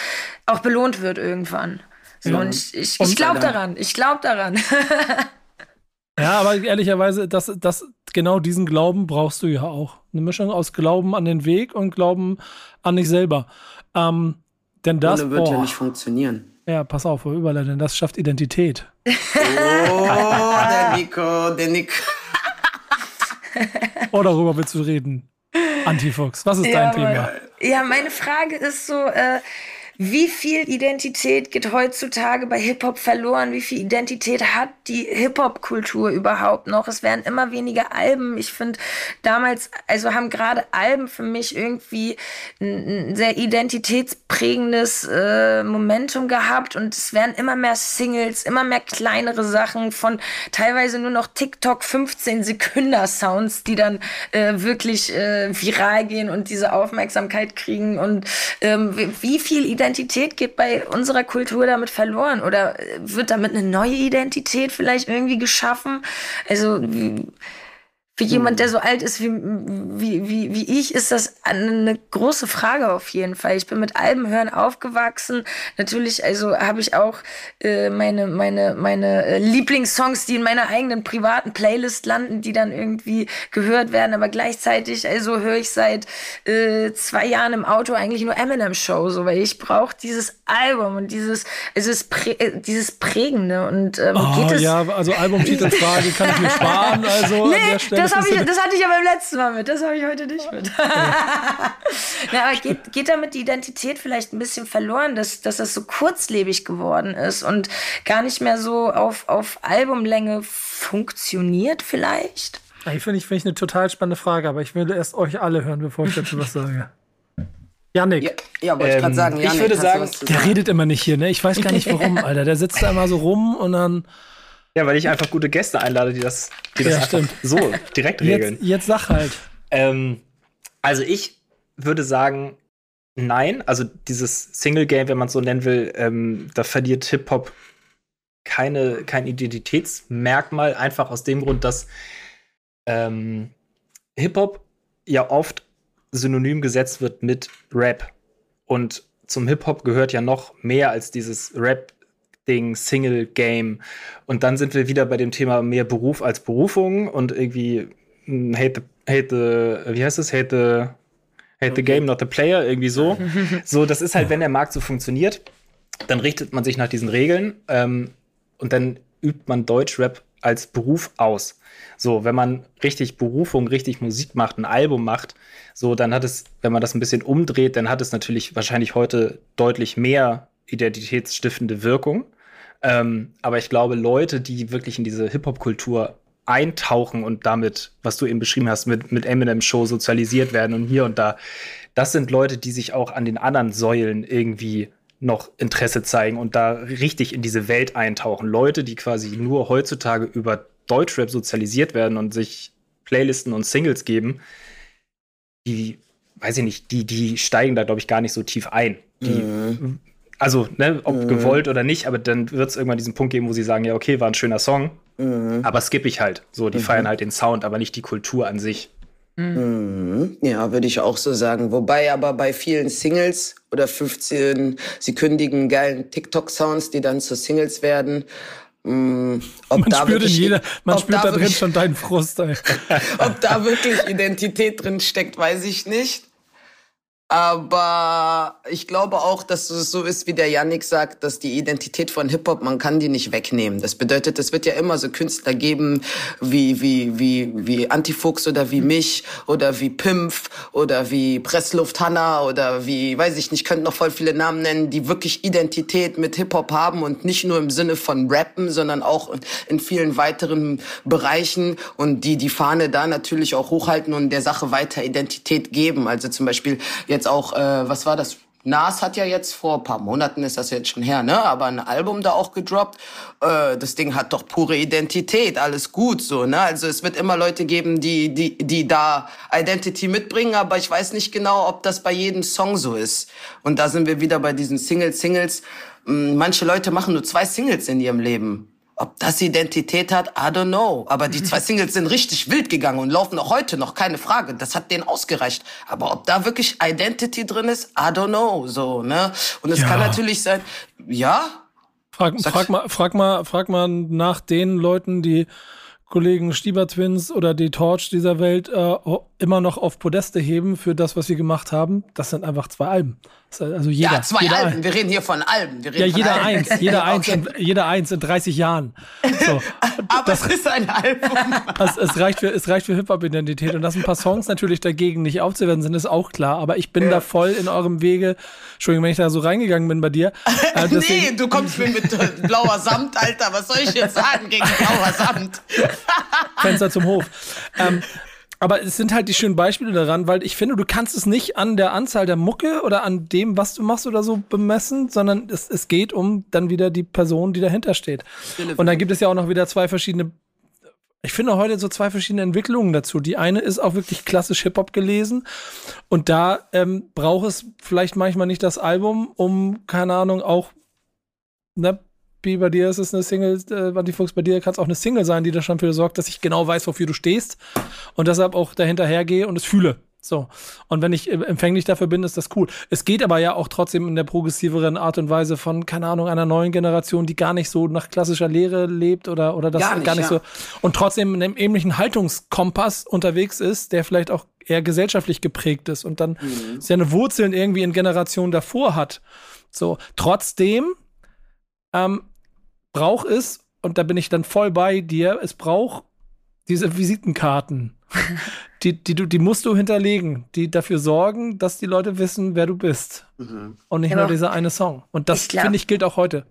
auch belohnt wird irgendwann. So, ja. Und ich, ich, ich glaube daran. Ich glaube daran. ja, aber ehrlicherweise, das, das, genau diesen Glauben brauchst du ja auch. Eine Mischung aus Glauben an den Weg und Glauben an dich selber. Ähm, denn das Ohne wird oh, ja nicht funktionieren. Ja, pass auf, Überleitung, das schafft Identität. Oh, der Nico, der Nico. oh, darüber willst du reden. Antifuchs, was ist ja, dein Thema? Ja, meine Frage ist so, äh, wie viel Identität geht heutzutage bei Hip-Hop verloren? Wie viel Identität hat die Hip-Hop-Kultur überhaupt noch? Es werden immer weniger Alben. Ich finde, damals, also haben gerade Alben für mich irgendwie ein, sehr identitätsprägendes äh, Momentum gehabt und es werden immer mehr Singles, immer mehr kleinere Sachen von teilweise nur noch TikTok 15 Sekunden Sounds, die dann äh, wirklich äh, viral gehen und diese Aufmerksamkeit kriegen und ähm, wie viel Identität Identität geht bei unserer Kultur damit verloren oder wird damit eine neue Identität vielleicht irgendwie geschaffen? Also für jemand, der hm. so alt ist wie, wie, wie, wie ich, ist das eine große Frage auf jeden Fall. Ich bin mit Alben hören aufgewachsen. Natürlich, also habe ich auch äh, meine, meine, meine äh, Lieblingssongs, die in meiner eigenen privaten Playlist landen, die dann irgendwie gehört werden. Aber gleichzeitig, also höre ich seit äh, zwei Jahren im Auto eigentlich nur Eminem Show, so, weil ich brauche dieses Album und dieses, also dieses, Prä äh, dieses Prägende. Und ähm, oh, geht es ja, also Albumtitelfrage kann ich mir sparen. Also nee, an der Stelle das, ich, das hatte ich ja beim letzten Mal mit. Das habe ich heute nicht mit. Ja. Na, aber geht, geht damit die Identität vielleicht ein bisschen verloren, dass, dass das so kurzlebig geworden ist und gar nicht mehr so auf, auf Albumlänge funktioniert vielleicht? Ich finde ich, find ich eine total spannende Frage, aber ich will erst euch alle hören, bevor ich dazu was sage. Janik. Ja, ja wollte ich gerade Ähm, sagen. ich Janik, würde hast du sagen, Der redet immer nicht hier, ne? Ich weiß gar nicht warum, Alter. Der sitzt da immer so rum und dann. Ja, weil ich einfach gute Gäste einlade, die das, die das Ja, einfach stimmt. so direkt regeln. Jetzt, jetzt sag halt. Ähm, also ich würde sagen, nein. Also dieses Single-Game, wenn man es so nennen will, ähm, da verliert Hip-Hop keine, kein Identitätsmerkmal, einfach aus dem Grund, dass ähm, Hip-Hop ja oft synonym gesetzt wird mit Rap. Und zum Hip-Hop gehört ja noch mehr als dieses Rap-Ding, Single-Game. Und dann sind wir wieder bei dem Thema mehr Beruf als Berufung und irgendwie mm, hate the, hate the, wie heißt es? Hate the, hate the game, not the player, irgendwie so. so, das ist halt, wenn der Markt so funktioniert, dann richtet man sich nach diesen Regeln ähm, und dann übt man Deutschrap als Beruf aus. So, wenn man richtig Berufung, richtig Musik macht, ein Album macht, so, dann hat es, wenn man das ein bisschen umdreht, dann hat es natürlich wahrscheinlich heute deutlich mehr identitätsstiftende Wirkung. Ähm, aber ich glaube, Leute, die wirklich in diese Hip-Hop-Kultur eintauchen und damit, was du eben beschrieben hast, mit, mit Eminem-Show sozialisiert werden und hier und da, das sind Leute, die sich auch an den anderen Säulen irgendwie noch Interesse zeigen und da richtig in diese Welt eintauchen. Leute, die quasi nur heutzutage über Deutschrap sozialisiert werden und sich Playlisten und Singles geben, die, weiß ich nicht, die, die steigen da, glaube ich, gar nicht so tief ein. Die, Also, ne, ob gewollt oder nicht, aber dann wird es irgendwann diesen Punkt geben, wo sie sagen, ja, okay, war ein schöner Song, aber skippe ich halt. So, die feiern halt den Sound, aber nicht die Kultur an sich. Ja, würde ich auch so sagen. Wobei aber bei vielen Singles oder 15 sekündigen geilen TikTok-Sounds, die dann zu Singles werden, mh, ob Man da spürt in wirklich, jeder, man spürt da drin wirklich- schon deinen Frust. Ob da wirklich Identität drin steckt, weiß ich nicht. Aber ich glaube auch, dass es so ist, wie der Yannick sagt, dass die Identität von Hip-Hop, man kann die nicht wegnehmen. Das bedeutet, es wird ja immer so Künstler geben, wie, wie, wie, wie Antifuchs oder wie mich oder wie Pimpf oder wie Pressluft Hanna oder wie, weiß ich nicht, ich könnte noch voll viele Namen nennen, die wirklich Identität mit Hip-Hop haben und nicht nur im Sinne von Rappen, sondern auch in vielen weiteren Bereichen und die die Fahne da natürlich auch hochhalten und der Sache weiter Identität geben. Also zum Beispiel jetzt auch, äh, was war das? Nas hat ja jetzt vor ein paar Monaten ist das jetzt schon her, ne? Aber ein Album da auch gedroppt. Äh, das Ding hat doch pure Identität, alles gut so, ne? Also es wird immer Leute geben, die die die da Identity mitbringen, aber ich weiß nicht genau, ob das bei jedem Song so ist. Und da sind wir wieder bei diesen Singles, Singles. Mm, Manche Leute machen nur zwei Singles in ihrem Leben. Ob das Identität hat, I don't know. Aber die zwei Singles sind richtig wild gegangen und laufen auch heute noch, keine Frage. Das hat denen ausgereicht. Aber ob da wirklich Identity drin ist, I don't know. So, ne? Und es Ja. kann natürlich sein, ja, Frag, frag, mal, frag, mal, frag mal nach den Leuten, die Kollegen Stieber Twins oder die Torch dieser Welt äh, immer noch auf Podeste heben für das, was sie gemacht haben. Das sind einfach zwei Alben. Das Also jeder, ja, zwei jeder Alben. ein. Wir reden hier von Alben. Wir reden Ja, jeder eins, jeder eins, in, jeder eins in 30 Jahren. So. Aber das- es ist ein Album. Es, es reicht für, es reicht für Hip-Hop-Identität. Und dass ein paar Songs natürlich dagegen nicht aufzuwerten sind, ist auch klar. Aber ich bin da voll in eurem Wege. Entschuldigung, wenn ich da so reingegangen bin bei dir. Äh, nee, du kommst mir mit äh, blauer Samt, Alter. Was soll ich jetzt sagen gegen blauer Samt? Fenster zum Hof. Ähm, aber es sind halt die schönen Beispiele daran, weil ich finde, du kannst es nicht an der Anzahl der Mucke oder an dem, was du machst oder so bemessen, sondern es, es geht um dann wieder die Person, die dahinter steht. Und dann gibt es ja auch noch wieder zwei verschiedene, ich finde heute so zwei verschiedene Entwicklungen dazu. Die eine ist auch wirklich klassisch Hip-Hop gelesen und da ähm, braucht es vielleicht manchmal nicht das Album, um, keine Ahnung, auch, ne, wie bei dir ist es eine Single, äh, Antifuchs, bei dir kann es auch eine Single sein, die da schon dafür sorgt, dass ich genau weiß, wofür du stehst und deshalb auch dahinter hergehe und es fühle. So. Und wenn ich äh, empfänglich dafür bin, ist das cool. Es geht aber ja auch trotzdem in der progressiveren Art und Weise von, keine Ahnung, einer neuen Generation, die gar nicht so nach klassischer Lehre lebt oder, oder das Gar gar nicht, nicht, ja. so und trotzdem in einem ähnlichen Haltungskompass unterwegs ist, der vielleicht auch eher gesellschaftlich geprägt ist und dann seine Wurzeln irgendwie in Generationen davor hat. So, trotzdem ähm, braucht es, und da bin ich dann voll bei dir, es braucht diese Visitenkarten. die, die, du, die musst du hinterlegen, die dafür sorgen, dass die Leute wissen, wer du bist. Und nicht Ja, nur dieser eine Song. Und das, finde ich, gilt auch heute.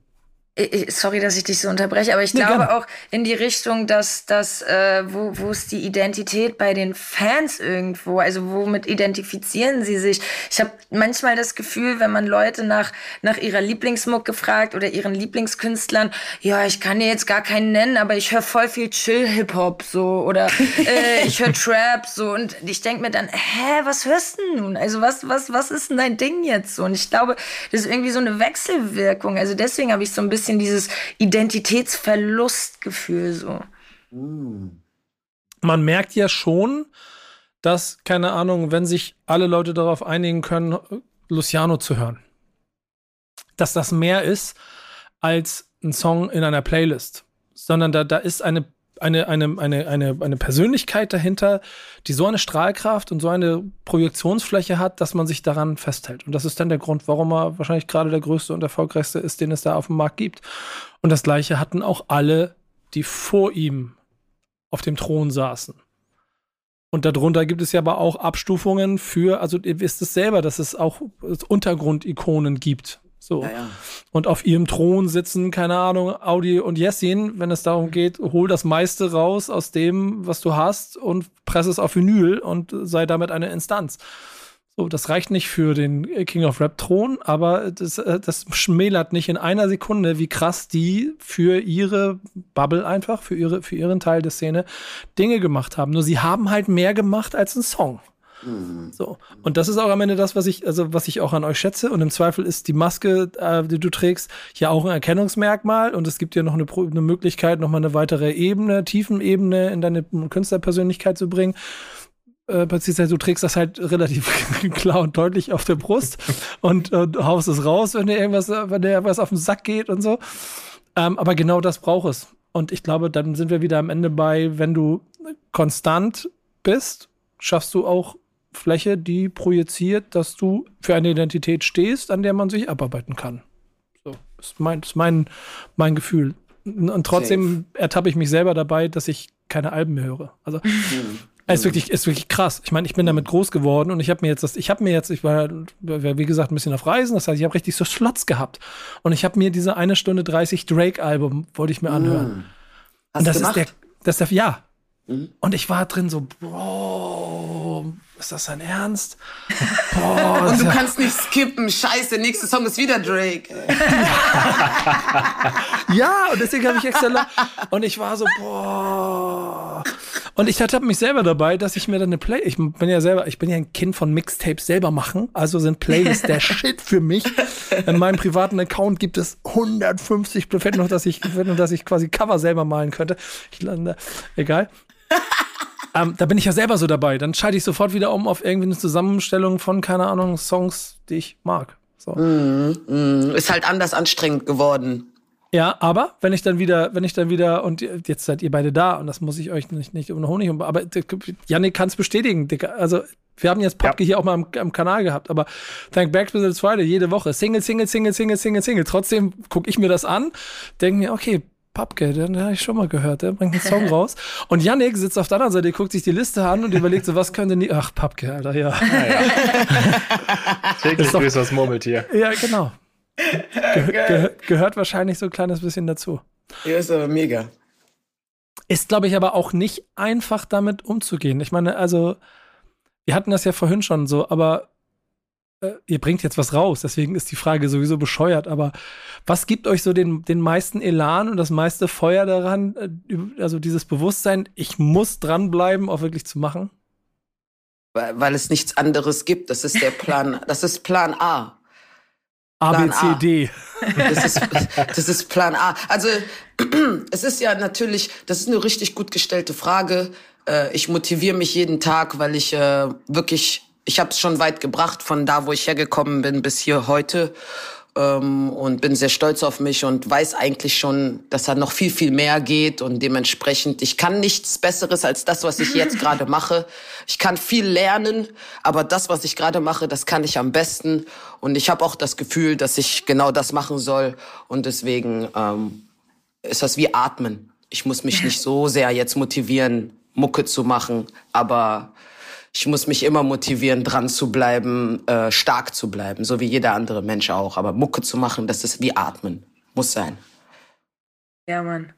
Sorry, dass ich dich so unterbreche, aber ich nee, glaube gerne. auch in die Richtung, dass dass äh, wo wo ist die Identität bei den Fans irgendwo? Also womit identifizieren sie sich? Ich habe manchmal das Gefühl, wenn man Leute nach nach ihrer Lieblingsmuck gefragt oder ihren Lieblingskünstlern, ja, ich kann dir jetzt gar keinen nennen, aber ich höre voll viel Chill Hip Hop so oder äh, ich höre Trap so und ich denk mir dann, hä, was hörst du nun? Also was was was ist denn dein Ding jetzt so? Und ich glaube, das ist irgendwie so eine Wechselwirkung. Also deswegen habe ich so ein bisschen bisschen dieses Identitätsverlustgefühl so. Man merkt ja schon, dass, keine Ahnung, wenn sich alle Leute darauf einigen können, Luciano zu hören, dass das mehr ist als ein Song in einer Playlist, sondern da, da ist eine eine, eine, eine, eine, eine Persönlichkeit dahinter, die so eine Strahlkraft und so eine Projektionsfläche hat, dass man sich daran festhält. Und das ist dann der Grund, warum er wahrscheinlich gerade der größte und erfolgreichste ist, den es da auf dem Markt gibt. Und das gleiche hatten auch alle, die vor ihm auf dem Thron saßen. Und darunter gibt es ja aber auch Abstufungen für, also ihr wisst es selber, dass es auch Untergrundikonen gibt. So. Ja, ja. Und auf ihrem Thron sitzen, keine Ahnung, Audi und Jessin, wenn es darum geht, hol das meiste raus aus dem, was du hast und presse es auf Vinyl und sei damit eine Instanz. So, das reicht nicht für den King of Rap Thron, aber das, äh, das schmälert nicht in einer Sekunde, wie krass die für ihre Bubble einfach, für ihre, für ihren Teil der Szene Dinge gemacht haben. Nur sie haben halt mehr gemacht als ein Song. Mhm. So. Und das ist auch am Ende das, was ich, also was ich auch an euch schätze. Und im Zweifel ist die Maske, äh, die du trägst, ja auch ein Erkennungsmerkmal. Und es gibt dir noch eine, eine Möglichkeit, nochmal eine weitere Ebene, Tiefenebene in deine Künstlerpersönlichkeit zu bringen. Äh, du trägst das halt relativ klar und deutlich auf der Brust und, und haust es raus, wenn dir irgendwas, wenn dir irgendwas auf den Sack geht und so. Ähm, aber genau das braucht es. Und ich glaube, dann sind wir wieder am Ende bei, wenn du konstant bist, schaffst du auch Fläche, die projiziert, dass du für eine Identität stehst, an der man sich abarbeiten kann. So, ist mein, ist mein, mein Gefühl. Und trotzdem Safe. ertappe ich mich selber dabei, dass ich keine Alben mehr höre. Also mhm. es ist wirklich, ist wirklich krass. Ich meine, ich bin damit groß geworden und ich habe mir jetzt das, ich habe mir jetzt, ich war, wie gesagt, ein bisschen auf Reisen, das heißt, ich habe richtig so Slots gehabt. Und ich habe mir diese eine Stunde 30 Drake-Album, wollte ich mir anhören. Mhm. Hast und das ist der, das ist der, ja. Mhm. Und ich war drin so, boah, ist das dein Ernst? Boah, und du ja kannst nicht skippen. Scheiße, nächste Song ist wieder Drake. ja, und deswegen habe ich extra und ich war so boah. Und ich hatte mich selber dabei, dass ich mir dann eine Play, ich bin ja selber, ich bin ja ein Kind von Mixtapes selber machen, also sind Playlists der Shit für mich. In meinem privaten Account gibt es 150, fällt noch, dass ich, dass ich quasi Cover selber malen könnte. Ich lande, egal. Ähm, da bin ich ja selber so dabei. Dann schalte ich sofort wieder um auf irgendwie eine Zusammenstellung von, keine Ahnung, Songs, die ich mag. So. Mm, mm, ist halt anders anstrengend geworden. Ja, aber wenn ich dann wieder, wenn ich dann wieder, und jetzt seid ihr beide da, und das muss ich euch nicht, nicht um Honig um, aber Janik kann es bestätigen, Dicker. Also, wir haben jetzt Popke ja. hier auch mal am, am, Kanal gehabt, aber Thank Back to the Friday, jede Woche. Single, Single, Single, Single, Single, Single. Trotzdem gucke ich mir das an, denke mir, okay, Papke, den habe ich schon mal gehört, der bringt einen Song raus. Und Yannick sitzt auf der anderen Seite, guckt sich die Liste an und überlegt so, was könnte nie. Ach, Papke, Alter, ja. ja, ja. Täglich grüßt das Murmeltier. Ja, genau. Ge ge gehört wahrscheinlich so ein kleines bisschen dazu. Ja, ist aber mega. Ist, glaube ich, aber auch nicht einfach damit umzugehen. Ich meine, also, wir hatten das ja vorhin schon so, aber äh, ihr bringt jetzt was raus, deswegen ist die Frage sowieso bescheuert, aber was gibt euch so den, den meisten Elan und das meiste Feuer daran, äh, also dieses Bewusstsein, ich muss dranbleiben, auch wirklich zu machen? Weil, weil es nichts anderes gibt. Das ist der Plan, das ist Plan A. A, B, C, D. Das ist, das ist Plan A. Also, es ist ja natürlich, das ist eine richtig gut gestellte Frage. Äh, ich motiviere mich jeden Tag, weil ich wirklich ich habe es schon weit gebracht, von da, wo ich hergekommen bin, bis hier heute. Ähm, und bin sehr stolz auf mich und weiß eigentlich schon, dass da noch viel, viel mehr geht. Und dementsprechend, ich kann nichts Besseres als das, was ich jetzt gerade mache. Ich kann viel lernen, aber das, was ich gerade mache, das kann ich am besten. Und ich habe auch das Gefühl, dass ich genau das machen soll. Und deswegen ähm, ist das wie Atmen. Ich muss mich nicht so sehr jetzt motivieren, Mucke zu machen, aber ich muss mich immer motivieren, dran zu bleiben, äh, stark zu bleiben, so wie jeder andere Mensch auch. Aber Mucke zu machen, das ist wie Atmen. Muss sein. Ja, Mann.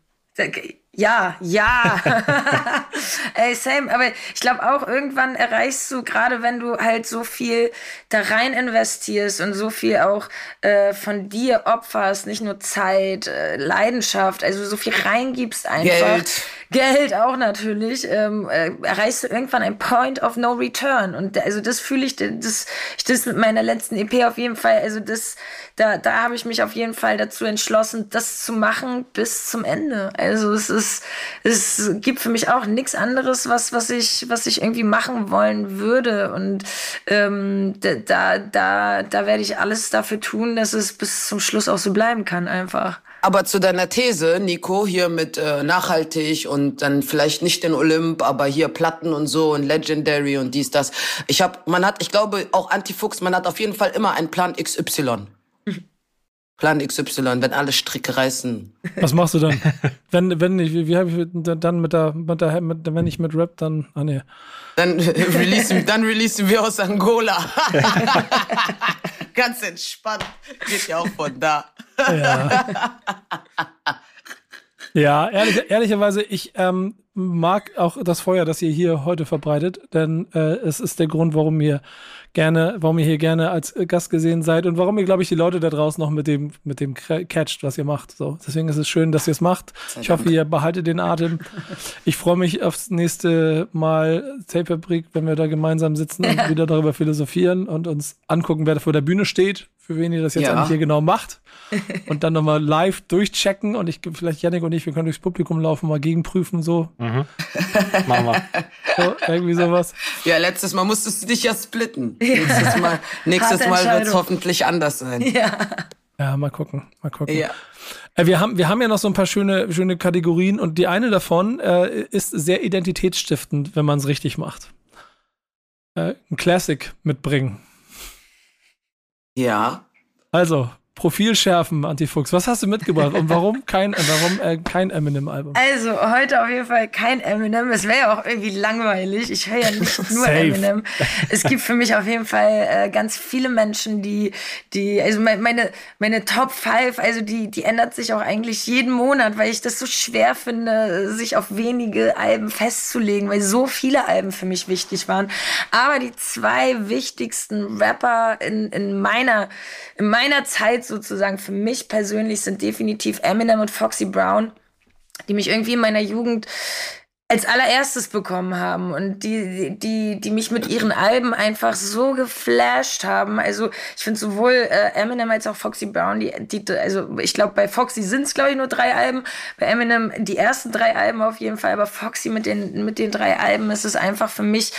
Ja, ja. Ey, same. Aber ich glaube auch, irgendwann erreichst du, gerade wenn du halt so viel da rein investierst und so viel auch äh, von dir opferst, nicht nur Zeit, äh, Leidenschaft, also so viel reingibst einfach. Geld. Geld auch natürlich, ähm, äh, erreichst du irgendwann ein Point of No Return. Und also das fühle ich, das, ich das mit meiner letzten EP auf jeden Fall, also das, da, da habe ich mich auf jeden Fall dazu entschlossen, das zu machen bis zum Ende. Also es ist, es gibt für mich auch nichts anderes, was, was ich, was ich irgendwie machen wollen würde. Und ähm, da, da, da werde ich alles dafür tun, dass es bis zum Schluss auch so bleiben kann, einfach. Aber zu deiner These, Nico, hier mit äh, nachhaltig und dann vielleicht nicht den Olymp, aber hier Platten und so und Legendary und dies, das. Ich hab, man hat, ich glaube auch Antifuchs, man hat auf jeden Fall immer einen Plan XY. Plan XY, wenn alle Stricke reißen. Was machst du dann? wenn, wenn ich, wie, wie habe ich dann mit der, mit der, mit, wenn ich mit Rap, dann, ah nee. Dann releasen, dann releasen wir aus Angola. Ganz entspannt. Geht ja auch von da. Ja. Ja, ehrlich, ehrlicherweise, ich ähm, mag auch das Feuer, das ihr hier heute verbreitet, denn äh, es ist der Grund, warum ihr gerne, warum ihr hier gerne als Gast gesehen seid und warum ihr, glaube ich, die Leute da draußen noch mit dem, mit dem catcht, was ihr macht. So, deswegen ist es schön, dass ihr es macht. Ich hoffe, ihr behaltet den Atem. Ich freue mich aufs nächste Mal Tapefabrik, wenn wir da gemeinsam sitzen und wieder darüber philosophieren und uns angucken, wer da vor der Bühne steht, für wen ihr das jetzt Ja. eigentlich hier genau macht. Und dann nochmal live durchchecken und ich, vielleicht Yannick und ich, wir können durchs Publikum laufen, mal gegenprüfen, so, Machen wir. so irgendwie sowas. Ja, letztes Mal musstest du dich ja splitten. Nächstes Mal, nächstes Mal wird es hoffentlich anders sein. Ja, mal gucken, mal gucken. Ja. Äh, wir, haben, wir haben ja noch so ein paar schöne, schöne Kategorien und die eine davon äh, ist sehr identitätsstiftend, wenn man es richtig macht. Äh, ein Classic mitbringen. Ja. Also, Profil schärfen, Antifuchs. Was hast du mitgebracht und warum kein, äh, warum, äh, kein Eminem-Album? Also, heute auf jeden Fall kein Eminem. Es wäre ja auch irgendwie langweilig. Ich höre ja nicht nur. Eminem. Es gibt für mich auf jeden Fall äh, ganz viele Menschen, die, die, also me- meine, meine Top 5, also die, die ändert sich auch eigentlich jeden Monat, weil ich das so schwer finde, sich auf wenige Alben festzulegen, weil so viele Alben für mich wichtig waren. Aber die zwei wichtigsten Rapper in, in meiner, in meiner Zeit sozusagen für mich persönlich sind definitiv Eminem und Foxy Brown die mich irgendwie in meiner Jugend als allererstes bekommen haben und die, die, die mich mit ihren Alben einfach so geflasht haben. Also ich finde sowohl äh, Eminem als auch Foxy Brown, die, die also ich glaube bei Foxy sind es glaube ich nur drei Alben, bei Eminem die ersten drei Alben auf jeden Fall, aber Foxy mit den mit den drei Alben ist es einfach für mich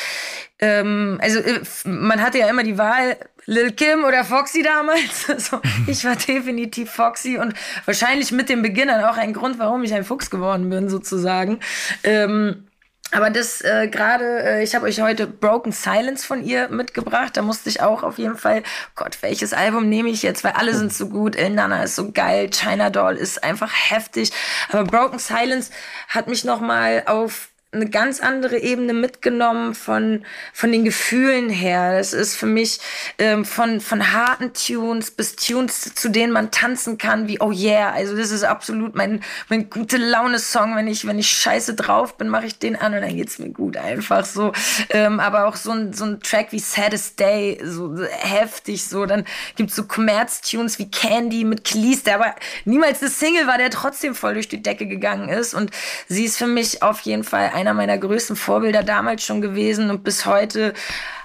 ähm, also äh, man hatte ja immer die Wahl, Lil Kim oder Foxy damals. Also, ich war definitiv Foxy und wahrscheinlich mit dem Beginnern auch ein Grund, warum ich ein Fuchs geworden bin, sozusagen. Ähm, aber das äh, gerade, äh, ich habe euch heute Broken Silence von ihr mitgebracht. Da musste ich auch auf jeden Fall, Gott, welches Album nehme ich jetzt? Weil alle sind so gut. El Nana ist so geil. China Doll ist einfach heftig. Aber Broken Silence hat mich noch mal auf eine ganz andere Ebene mitgenommen von, von den Gefühlen her. Das ist für mich ähm, von, von harten Tunes bis Tunes, zu denen man tanzen kann, wie Oh Yeah. Also das ist absolut mein, mein gute Laune-Song. Wenn ich, wenn ich scheiße drauf bin, mache ich den an und dann geht's mir gut. Einfach so. Ähm, aber auch so ein, so ein Track wie Saddest Day, so heftig so. Dann gibt's so Commerz-Tunes wie Candy mit Cleese, der aber niemals eine Single war, der trotzdem voll durch die Decke gegangen ist. Und sie ist für mich auf jeden Fall einer meiner größten Vorbilder damals schon gewesen und bis heute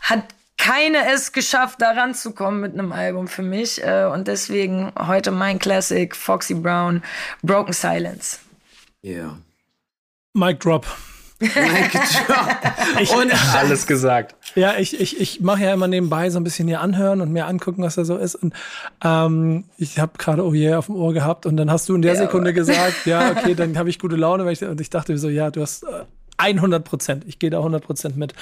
hat keine es geschafft, da ranzukommen mit einem Album für mich. Äh, Und deswegen heute mein Classic, Foxy Brown, Broken Silence. Ja. Mic Drop. Und Alles gesagt. Ja, ich, ich, ich mache ja immer nebenbei so ein bisschen hier anhören und mir angucken, was da so ist. Und ähm, ich habe gerade Oh yeah auf dem Ohr gehabt und dann hast du in der Sekunde gesagt, ja, okay, dann habe ich gute Laune. Weil ich, und ich dachte so, ja, du hast äh, 100 Prozent. Ich gehe da 100 Prozent mit.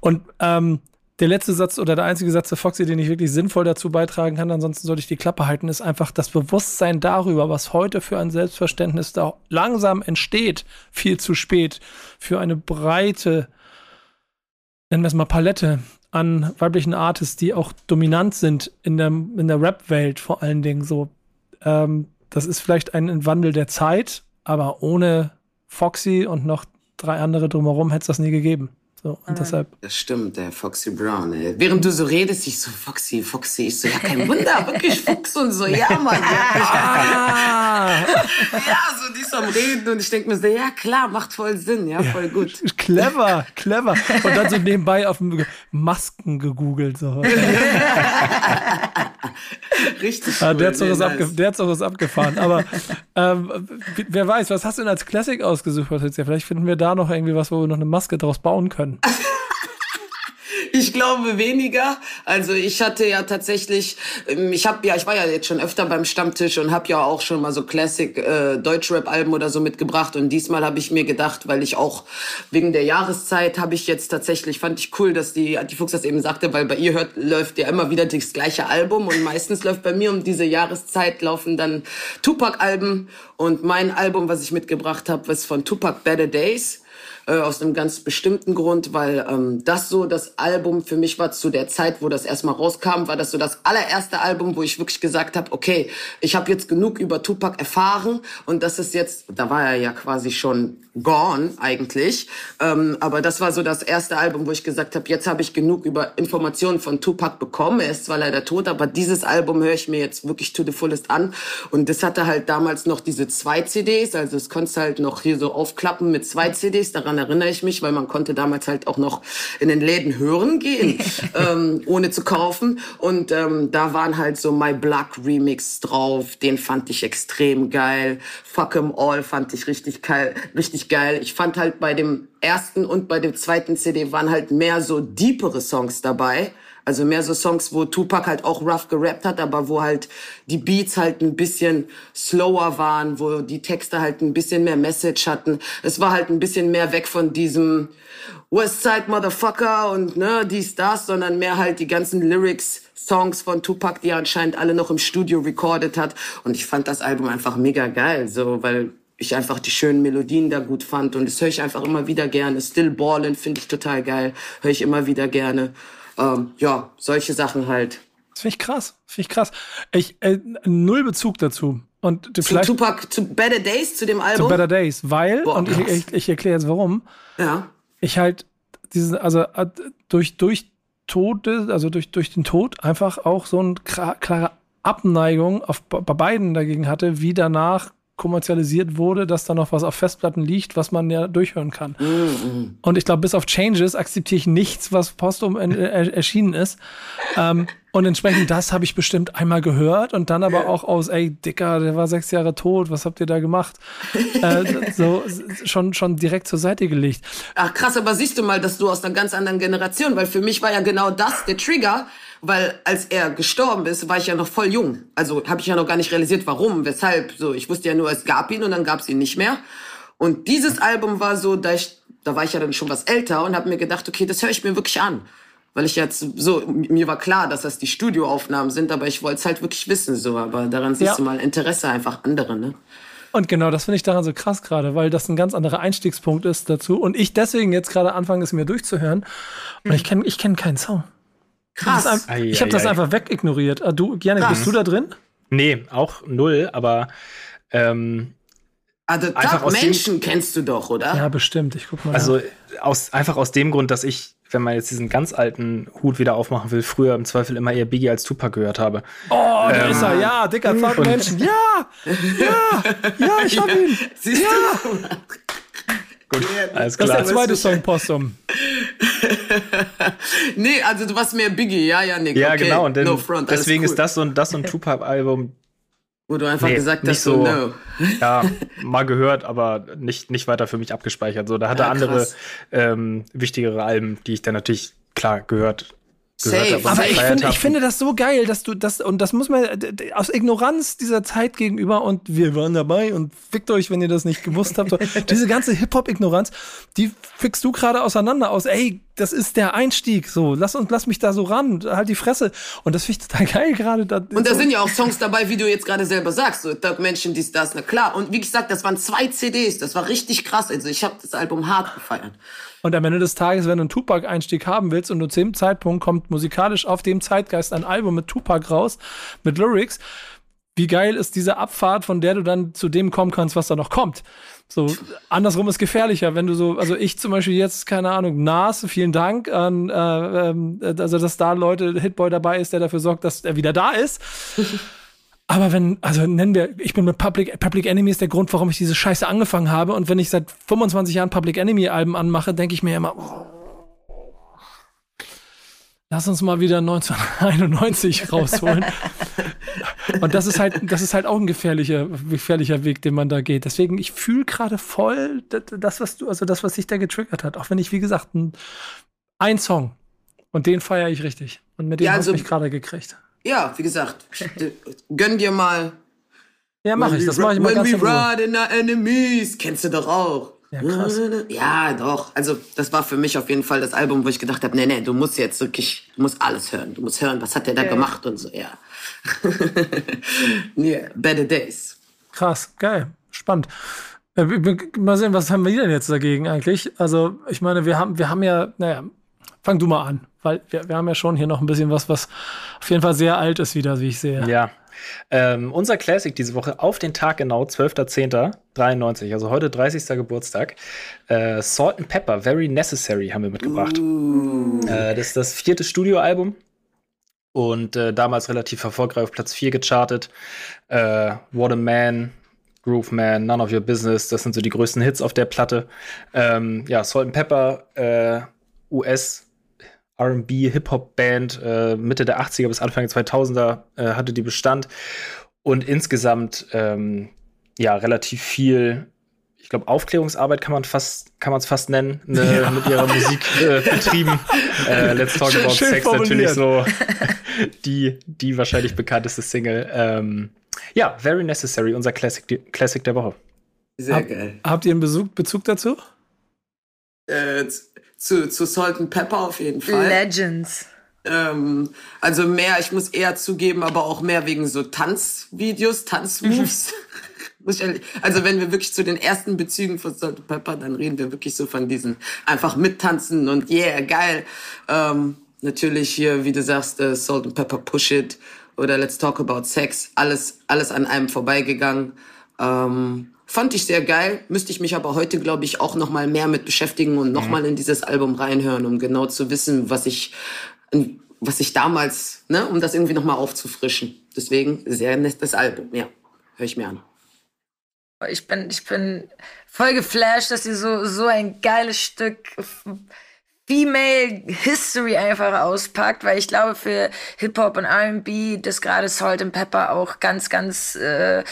Und ähm, der letzte Satz oder der einzige Satz der Foxy, den ich wirklich sinnvoll dazu beitragen kann, ansonsten sollte ich die Klappe halten, ist einfach das Bewusstsein darüber, was heute für ein Selbstverständnis da langsam entsteht, viel zu spät, für eine breite, nennen wir es mal Palette an weiblichen Artists, die auch dominant sind in der, in der Rap-Welt vor allen Dingen so. Ähm, das ist vielleicht ein Wandel der Zeit, aber ohne Foxy und noch drei andere drumherum hätte es das nie gegeben. So, und deshalb. Das stimmt, der Foxy Brown. Ey. Während du so redest, ich so, Foxy, Foxy. Ich so, ja, kein Wunder, wirklich Fuchs und so, ja, Mann. Ja, Ah, ja so die ist am Reden und ich denke mir so, ja, klar, macht voll Sinn, ja, voll gut. clever, clever. Und dann so nebenbei auf dem Masken gegoogelt. So. Richtig Ja, cool. der, hat so nee, was nice. der hat so was abgefahren. Aber ähm, wer weiß, was hast du denn als Classic ausgesucht, Patricia? Vielleicht finden wir da noch irgendwie was, wo wir noch eine Maske draus bauen können. Ich glaube weniger. Also ich hatte ja tatsächlich, ähm, ich habe ja, ich war ja jetzt schon öfter beim Stammtisch und habe ja auch schon mal so Classic äh, Deutschrap-Alben oder so mitgebracht. Und diesmal habe ich mir gedacht, weil ich auch wegen der Jahreszeit habe ich jetzt tatsächlich, fand ich cool, dass die Antifuchs das eben sagte, weil bei ihr hört, läuft ja immer wieder das gleiche Album und meistens läuft bei mir um diese Jahreszeit laufen dann Tupac-Alben und mein Album, was ich mitgebracht habe, ist von Tupac Better Days äh, aus einem ganz bestimmten Grund, weil ähm, das so das Album für mich war zu der Zeit, wo das erstmal rauskam, war das so das allererste Album, wo ich wirklich gesagt habe, okay, ich habe jetzt genug über Tupac erfahren und das ist jetzt, da war er ja quasi schon gone eigentlich, ähm, aber das war so das erste Album, wo ich gesagt habe, jetzt habe ich genug über Informationen von Tupac bekommen. Er ist zwar leider tot, aber dieses Album höre ich mir jetzt wirklich to the fullest an und das hatte halt damals noch diese zwei CDs, also es konntest halt noch hier so aufklappen mit zwei CDs, daran erinnere ich mich, weil man konnte damals halt auch noch in den Läden hören gehen, ähm, ohne zu kaufen. Und ähm, da waren halt so My Black Remix drauf, den fand ich extrem geil. Fuck 'em All fand ich richtig geil, richtig geil. Ich fand halt bei dem ersten und bei dem zweiten CD waren halt mehr so deepere Songs dabei. Also mehr so Songs, wo Tupac halt auch rough gerappt hat, aber wo halt die Beats halt ein bisschen slower waren, wo die Texte halt ein bisschen mehr Message hatten. Es war halt ein bisschen mehr weg von diesem Westside Motherfucker und ne, dies, das, sondern mehr halt die ganzen Lyrics, Songs von Tupac, die er anscheinend alle noch im Studio recorded hat. Und ich fand das Album einfach mega geil, so, weil ich einfach die schönen Melodien da gut fand und das höre ich einfach immer wieder gerne. Still Ballin' finde ich total geil, höre ich immer wieder gerne. Ähm, ja, solche Sachen halt. Das finde ich krass. Finde ich krass. Ich, äh, null Bezug dazu. Und Zu vielleicht Tupac, zu Better Days, zu dem zu Album. Better Days, weil, Boah, und ich, ich, ich erkläre jetzt warum, ja. ich halt diesen, also äh, durch, durch Tode, also durch, durch den Tod einfach auch so eine klare Abneigung auf, bei beiden dagegen hatte, wie danach kommerzialisiert wurde, dass da noch was auf Festplatten liegt, was man ja durchhören kann. Und ich glaube, bis auf Changes akzeptiere ich nichts, was postum en- äh, erschienen ist. Ähm, und entsprechend das habe ich bestimmt einmal gehört und dann aber auch aus, ey, Dicker, der war sechs Jahre tot, was habt ihr da gemacht? äh, so schon, schon direkt zur Seite gelegt. Ach krass, aber siehst du mal, dass du aus einer ganz anderen Generation, weil für mich war ja genau das der Trigger, weil als er gestorben ist, war ich ja noch voll jung. Also habe ich ja noch gar nicht realisiert, warum, weshalb. So, ich wusste ja nur, es gab ihn und dann gab es ihn nicht mehr. Und dieses Album war so, da ich, da war ich ja dann schon was älter und habe mir gedacht, okay, das höre ich mir wirklich an. Weil ich jetzt so, mir war klar, dass das die Studioaufnahmen sind, aber ich wollte es halt wirklich wissen, so. Aber daran siehst Ja. du mal Interesse einfach andere, ne? Und genau, das finde ich daran so krass gerade, weil das ein ganz anderer Einstiegspunkt ist dazu. Und ich deswegen jetzt gerade anfange, es mir durchzuhören. Und ich kenne ich kenn keinen Song. Krass. Ein- Ei, ich habe das ei. einfach wegignoriert. Ah, Du, gerne, Krass. bist du da drin? Nee, auch null, aber ähm, Also Einfach Top aus dem- Menschen kennst du doch, oder? Ja, bestimmt. Ich guck mal. also aus, einfach aus dem Grund, dass ich, wenn man jetzt diesen ganz alten Hut wieder aufmachen will, früher im Zweifel immer eher Biggie als Tupac gehört habe. Oh, da ähm, ist er. Ja, dicker Fuck Menschen. Ja, ja, ja, ich hab ihn. Siehst Gut, alles Das ist klar. der zweite Song, Possum. Nee, also du warst mehr Biggie, ja, ja, Nick. Ja, okay. genau. Und denn, no front, deswegen cool. ist das so ein, das so ein Tupac-Album, Wo du einfach Nee, gesagt nicht hast, so, so. no. ja, mal gehört, aber nicht, nicht weiter für mich abgespeichert. So, da hat er Ja, andere ähm, wichtigere Alben, die ich dann natürlich klar gehört, gehört Safe. habe. und Aber ich finde, ich finde das so geil, dass du das, und das muss man aus Ignoranz dieser Zeit gegenüber, und wir waren dabei und fickt euch, wenn ihr das nicht gewusst habt. So, diese ganze Hip-Hop-Ignoranz, die fickst du gerade auseinander aus, ey, das ist der Einstieg, so, lass uns, lass mich da so ran, halt die Fresse. Und das finde ich total geil gerade. da- Und da so. sind ja auch Songs dabei, wie du jetzt gerade selber sagst, so Doug Menschen, dies, das, na klar. Und wie gesagt, das waren zwei CDs, das war richtig krass. Also ich habe das Album hart gefeiert. Und am Ende des Tages, wenn du einen Tupac-Einstieg haben willst und nur zu dem Zeitpunkt kommt musikalisch auf dem Zeitgeist ein Album mit Tupac raus, mit Lyrics, wie geil ist diese Abfahrt, von der du dann zu dem kommen kannst, was da noch kommt. So, andersrum ist gefährlicher, wenn du so, also ich zum Beispiel jetzt, keine Ahnung, Nas, vielen Dank an, äh, äh, also dass da Leute, Hitboy dabei ist, der dafür sorgt, dass er wieder da ist. Aber wenn, also nennen wir, ich bin mit Public, Public Enemy ist der Grund, warum ich diese Scheiße angefangen habe. Und wenn ich seit 25 Jahren Public Enemy Alben anmache, denke ich mir immer, oh, lass uns mal wieder 1991 rausholen. Und das ist halt, das ist halt auch ein gefährlicher, gefährlicher Weg, den man da geht. Deswegen, ich fühle gerade voll das, was du, also das, was sich da getriggert hat. Auch wenn ich, wie gesagt, ein, ein Song und den feiere ich richtig. Und mit dem ja, also, hast du mich gerade gekriegt. Ja, wie gesagt, gönn dir mal. Ja, mach ich. Das mache ich mal When ganz we ride in our enemies. Kennst du doch auch. Ja, krass. Ja, doch. Also, das war für mich auf jeden Fall das Album, wo ich gedacht habe, nee, nee, du musst jetzt wirklich, du musst alles hören. Du musst hören, was hat der da okay. gemacht und so, ja. yeah, Better Days. Krass, geil. Spannend. Äh, mal sehen, was haben wir denn jetzt dagegen eigentlich? Also, ich meine, wir haben, wir haben ja, naja, fang du mal an, weil wir, wir haben ja schon hier noch ein bisschen was, was auf jeden Fall sehr alt ist wieder, wie ich sehe. Ja. Ähm, unser Classic diese Woche auf den Tag genau, 12.10.93, also heute 30. Geburtstag. Äh, Salt and Pepper, Very Necessary haben wir mitgebracht. Uh. Äh, das ist das vierte Studioalbum und äh, damals relativ erfolgreich auf Platz 4 gechartet. Äh, What a Man, Groove Man, None of Your Business, das sind so die größten Hits auf der Platte. Ähm, ja, Salt and Pepper, äh, US RB, Hip-Hop-Band, äh, Mitte der 80er bis Anfang der 2000er äh, hatte die Bestand und insgesamt ähm, ja relativ viel, ich glaube, Aufklärungsarbeit kann man fast, kann man es fast nennen, ne, ja. mit ihrer Musik äh, betrieben. äh, Let's Talk About Schön Sex natürlich so die, die wahrscheinlich bekannteste Single. Ähm, ja, Very Necessary, unser Classic, Classic der Woche. Sehr Hab, geil. Habt ihr einen Bezug, Bezug dazu? Äh, zu, zu Salt and Pepper auf jeden Fall. Legends. Ähm, also mehr, ich muss eher zugeben, aber auch mehr wegen so Tanzvideos, Tanzmoves. also wenn wir wirklich zu den ersten Bezügen von Salt and Pepper, dann reden wir wirklich so von diesen einfach mittanzen und yeah, geil. Ähm, natürlich hier, wie du sagst, äh, Salt and Pepper Push It oder Let's Talk About Sex, alles, alles an einem vorbeigegangen. Ähm, Fand ich sehr geil, müsste ich mich aber heute, glaube ich, auch noch mal mehr mit beschäftigen und noch mhm. mal in dieses Album reinhören, um genau zu wissen, was ich, was ich damals, ne, um das irgendwie noch mal aufzufrischen. Deswegen sehr nettes Album, ja, höre ich mir an. Ich bin, ich bin voll geflasht, dass sie so, so ein geiles Stück Female History einfach auspackt, weil ich glaube, für Hip-Hop und R&B, das gerade Salt and Pepper auch ganz, ganz äh,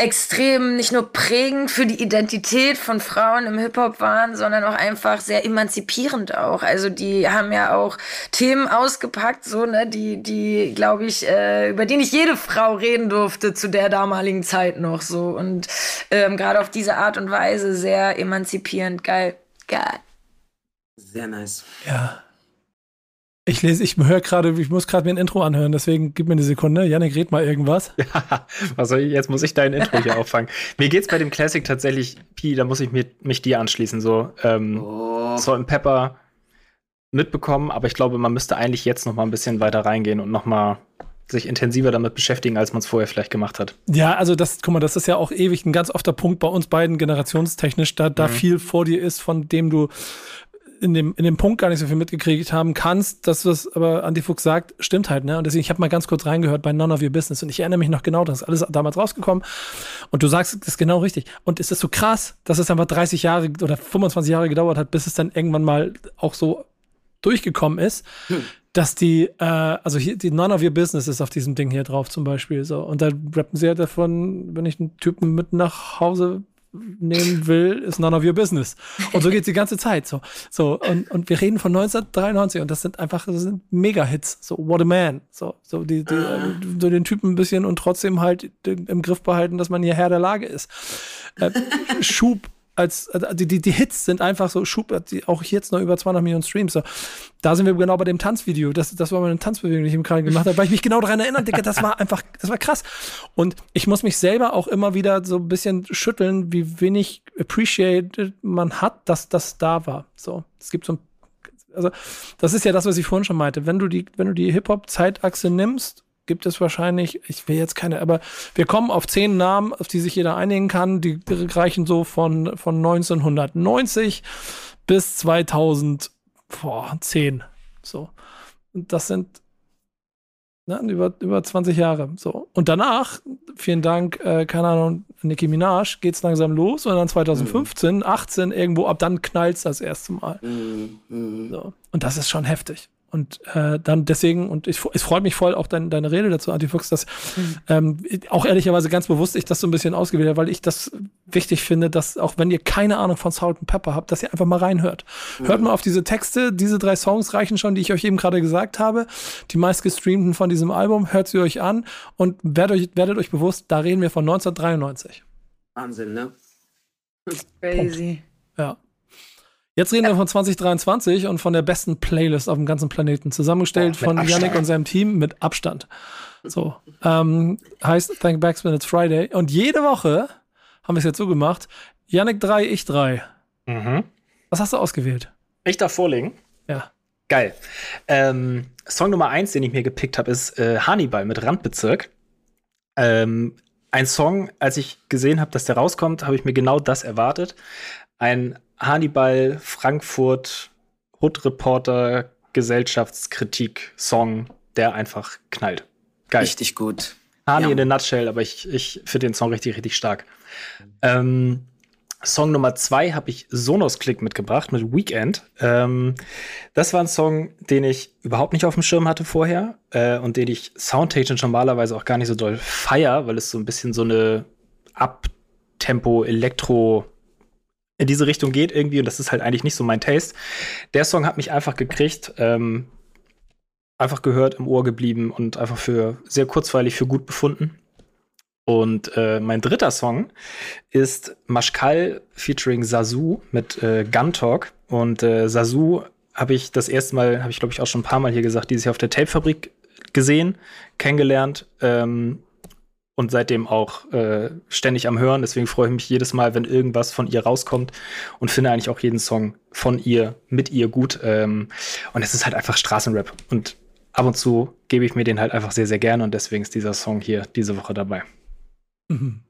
extrem nicht nur prägend für die Identität von Frauen im Hip-Hop waren, sondern auch einfach sehr emanzipierend auch. Also die haben ja auch Themen ausgepackt, so, ne, die, die, glaube ich, äh, über die nicht jede Frau reden durfte zu der damaligen Zeit noch so. Und ähm, gerade auf diese Art und Weise sehr emanzipierend. Geil. Geil. Sehr nice. Ja. Ich lese, ich höre gerade, ich muss gerade mir ein Intro anhören, deswegen gib mir eine Sekunde. Janik, red mal irgendwas. Ja, was soll ich, jetzt muss ich dein Intro hier auffangen. Mir geht's bei dem Classic tatsächlich, Pi, da muss ich mir, mich dir anschließen, so, ähm, oh. Salt Pepper mitbekommen, aber ich glaube, man müsste eigentlich jetzt noch mal ein bisschen weiter reingehen und noch mal sich intensiver damit beschäftigen, als man es vorher vielleicht gemacht hat. Ja, also das, guck mal, das ist ja auch ewig ein ganz ofter Punkt bei uns beiden generationstechnisch, da, da mhm. viel vor dir ist, von dem du in dem, in dem Punkt gar nicht so viel mitgekriegt haben kannst, dass was aber Andy Fuchs sagt, stimmt halt, ne? Und deswegen, ich habe mal ganz kurz reingehört bei None of Your Business und ich erinnere mich noch genau, das ist alles damals rausgekommen. Und du sagst, das ist genau richtig. Und es ist so krass, dass es einfach 30 Jahre oder 25 Jahre gedauert hat, bis es dann irgendwann mal auch so durchgekommen ist. Hm dass die, äh, also hier, die None of Your Business ist auf diesem Ding hier drauf zum Beispiel so. Und da rappen sie halt davon, wenn ich einen Typen mit nach Hause nehmen will, ist none of your business. Und so geht's die ganze Zeit. So, so und, und wir reden von 1993 und das sind einfach das sind Mega-Hits. So What a Man. So, so die, die so den Typen ein bisschen und trotzdem halt im Griff behalten, dass man hier Herr der Lage ist. Äh, Schub als äh, die, die, die Hits sind einfach so Schub, auch jetzt noch über 200 Millionen Streams. So. Da sind wir genau bei dem Tanzvideo. Das, das war meine Tanzbewegung, die ich im gerade gemacht habe, weil ich mich genau daran erinnere, Digga, das war einfach, das war krass. Und ich muss mich selber auch immer wieder so ein bisschen schütteln, wie wenig appreciated man hat, dass das da war. So, es gibt so ein also das ist ja das, was ich vorhin schon meinte. Wenn du die, wenn du die Hip-Hop-Zeitachse nimmst, gibt es wahrscheinlich, ich will jetzt keine, aber wir kommen auf zehn Namen, auf die sich jeder einigen kann. Die reichen so von, von 1990 bis 2010. So. Und das sind ne, über, über 20 Jahre. So. Und danach, vielen Dank, äh, keine Ahnung, Nicki Minaj, geht's langsam los und dann 2015, mhm. 18 irgendwo, ab dann knallt's das erste Mal. Mhm. mhm. So. Und das ist schon heftig. Und äh, dann deswegen, und ich, es freut mich voll auch dein, deine Rede dazu, Antifuchs, dass mhm. ähm, auch ehrlicherweise ganz bewusst ich das so ein bisschen ausgewählt habe, weil ich das wichtig finde, dass auch wenn ihr keine Ahnung von Salt and Pepper habt, dass ihr einfach mal reinhört. Mhm. Hört mal auf diese Texte, diese drei Songs reichen schon, die ich euch eben gerade gesagt habe, die meistgestreamten von diesem Album, hört sie euch an und werdet euch, werdet euch bewusst, da reden wir von 1993. Wahnsinn, ne? Crazy. Punkt. Ja. Jetzt reden wir von 2023 und von der besten Playlist auf dem ganzen Planeten, zusammengestellt oh, von Abstand. Yannick und seinem Team mit Abstand. So, ähm, heißt Thank Backs When It's Friday. Und jede Woche haben wir es jetzt so gemacht: Yannick 3, ich 3. Mhm. Was hast du ausgewählt? Ich darf vorlegen. Ja. Geil. Ähm, Song Nummer 1, den ich mir gepickt habe, ist äh, Hannibal mit Randbezirk. Ähm, ein Song, als ich gesehen habe, dass der rauskommt, habe ich mir genau das erwartet. Ein Hannibal Frankfurt Hood Reporter Gesellschaftskritik Song, der einfach knallt. Geil. Richtig gut. Hani ja. in a nutshell, aber ich, ich finde den Song richtig, richtig stark. Ähm, Song Nummer zwei habe ich Sonos Click mitgebracht mit Weekend. Ähm, das war ein Song, den ich überhaupt nicht auf dem Schirm hatte vorher äh, und den ich soundtechnisch normalerweise auch gar nicht so doll feier, weil es so ein bisschen so eine Abtempo Elektro in diese Richtung geht irgendwie und das ist halt eigentlich nicht so mein Taste. Der Song hat mich einfach gekriegt, ähm, einfach gehört, im Ohr geblieben und einfach für sehr kurzweilig für gut befunden. Und äh, mein dritter Song ist Mashkal featuring Sasu mit äh, Gun Talk. Und äh, Sasu habe ich das erste Mal, habe ich glaube ich auch schon ein paar Mal hier gesagt, dieses Jahr auf der Tape-Fabrik gesehen, kennengelernt. Ähm, und seitdem auch äh, ständig am Hören. Deswegen freue ich mich jedes Mal, wenn irgendwas von ihr rauskommt und finde eigentlich auch jeden Song von ihr, mit ihr gut. Ähm, und es ist halt einfach Straßenrap. Und ab und zu gebe ich mir den halt einfach sehr, sehr gerne und deswegen ist dieser Song hier diese Woche dabei. Mhm.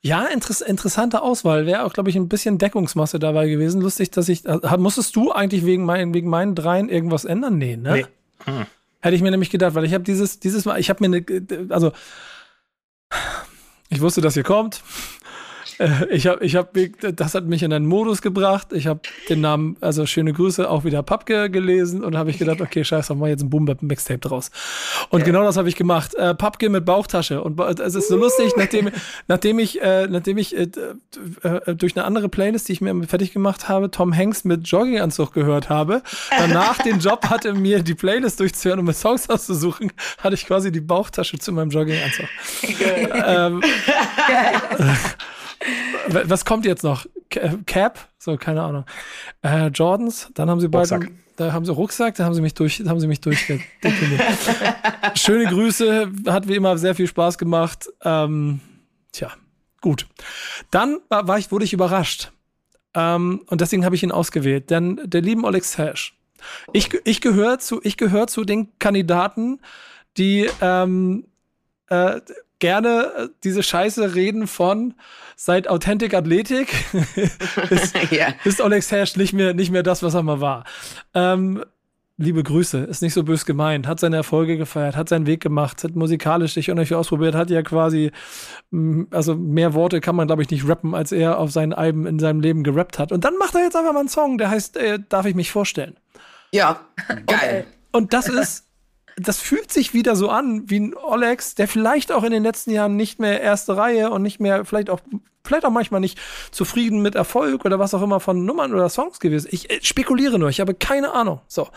Ja, interess interessante Auswahl. Wäre auch, glaube ich, ein bisschen Deckungsmasse dabei gewesen. Lustig, dass ich. Äh, musstest du eigentlich wegen, mein, wegen meinen dreien irgendwas ändern? Nee, ne? Nee. Hm. Hätte ich mir nämlich gedacht, weil ich habe dieses, dieses Mal, ich habe mir eine, also ich wusste, dass ihr kommt. Äh, ich habe, ich habe, das hat mich in einen Modus gebracht. Ich habe den Namen, also schöne Grüße, auch wieder Papke gelesen und habe ich gedacht, okay, scheiße, mal jetzt ein Boom Mixtape draus. Und ja. genau das habe ich gemacht. Äh, Papke mit Bauchtasche und es ist so lustig, nachdem, nachdem ich, äh, nachdem ich äh, äh, durch eine andere Playlist, die ich mir fertig gemacht habe, Tom Hanks mit Jogginganzug gehört habe. Danach den Job hatte, mir die Playlist durchzuhören und mir Songs auszusuchen, hatte ich quasi die Bauchtasche zu meinem Jogginganzug. Ähm. Was kommt jetzt noch? Cap? So, keine Ahnung. Äh, Jordans, dann haben sie beide. Da haben sie Rucksack, da haben sie mich durch, da haben sie mich durchdekliniert. Schöne Grüße, hat wie immer sehr viel Spaß gemacht. Ähm, tja, gut. Dann war ich, wurde ich überrascht. Ähm, und deswegen habe ich ihn ausgewählt. Denn der lieben Alex Hash. Ich, ich gehöre zu, ich gehöre zu den Kandidaten, die ähm, äh, gerne äh, diese Scheiße reden von seit Authentic Athletik ist, ja. ist Alex Hash nicht mehr, nicht mehr das, was er mal war. Ähm, liebe Grüße, ist nicht so bös gemeint, hat seine Erfolge gefeiert, hat seinen Weg gemacht, hat musikalisch sich unheimlich ausprobiert, hat ja quasi, mm, also mehr Worte kann man, glaube ich, nicht rappen, als er auf seinen Alben in seinem Leben gerappt hat. Und dann macht er jetzt einfach mal einen Song, der heißt, äh, darf ich mich vorstellen? Ja, geil. Und, und das ist, das fühlt sich wieder so an wie ein Olex, der vielleicht auch in den letzten Jahren nicht mehr erste Reihe und nicht mehr, vielleicht auch, vielleicht auch manchmal nicht zufrieden mit Erfolg oder was auch immer von Nummern oder Songs gewesen. Ich äh, spekuliere nur, ich habe keine Ahnung. So.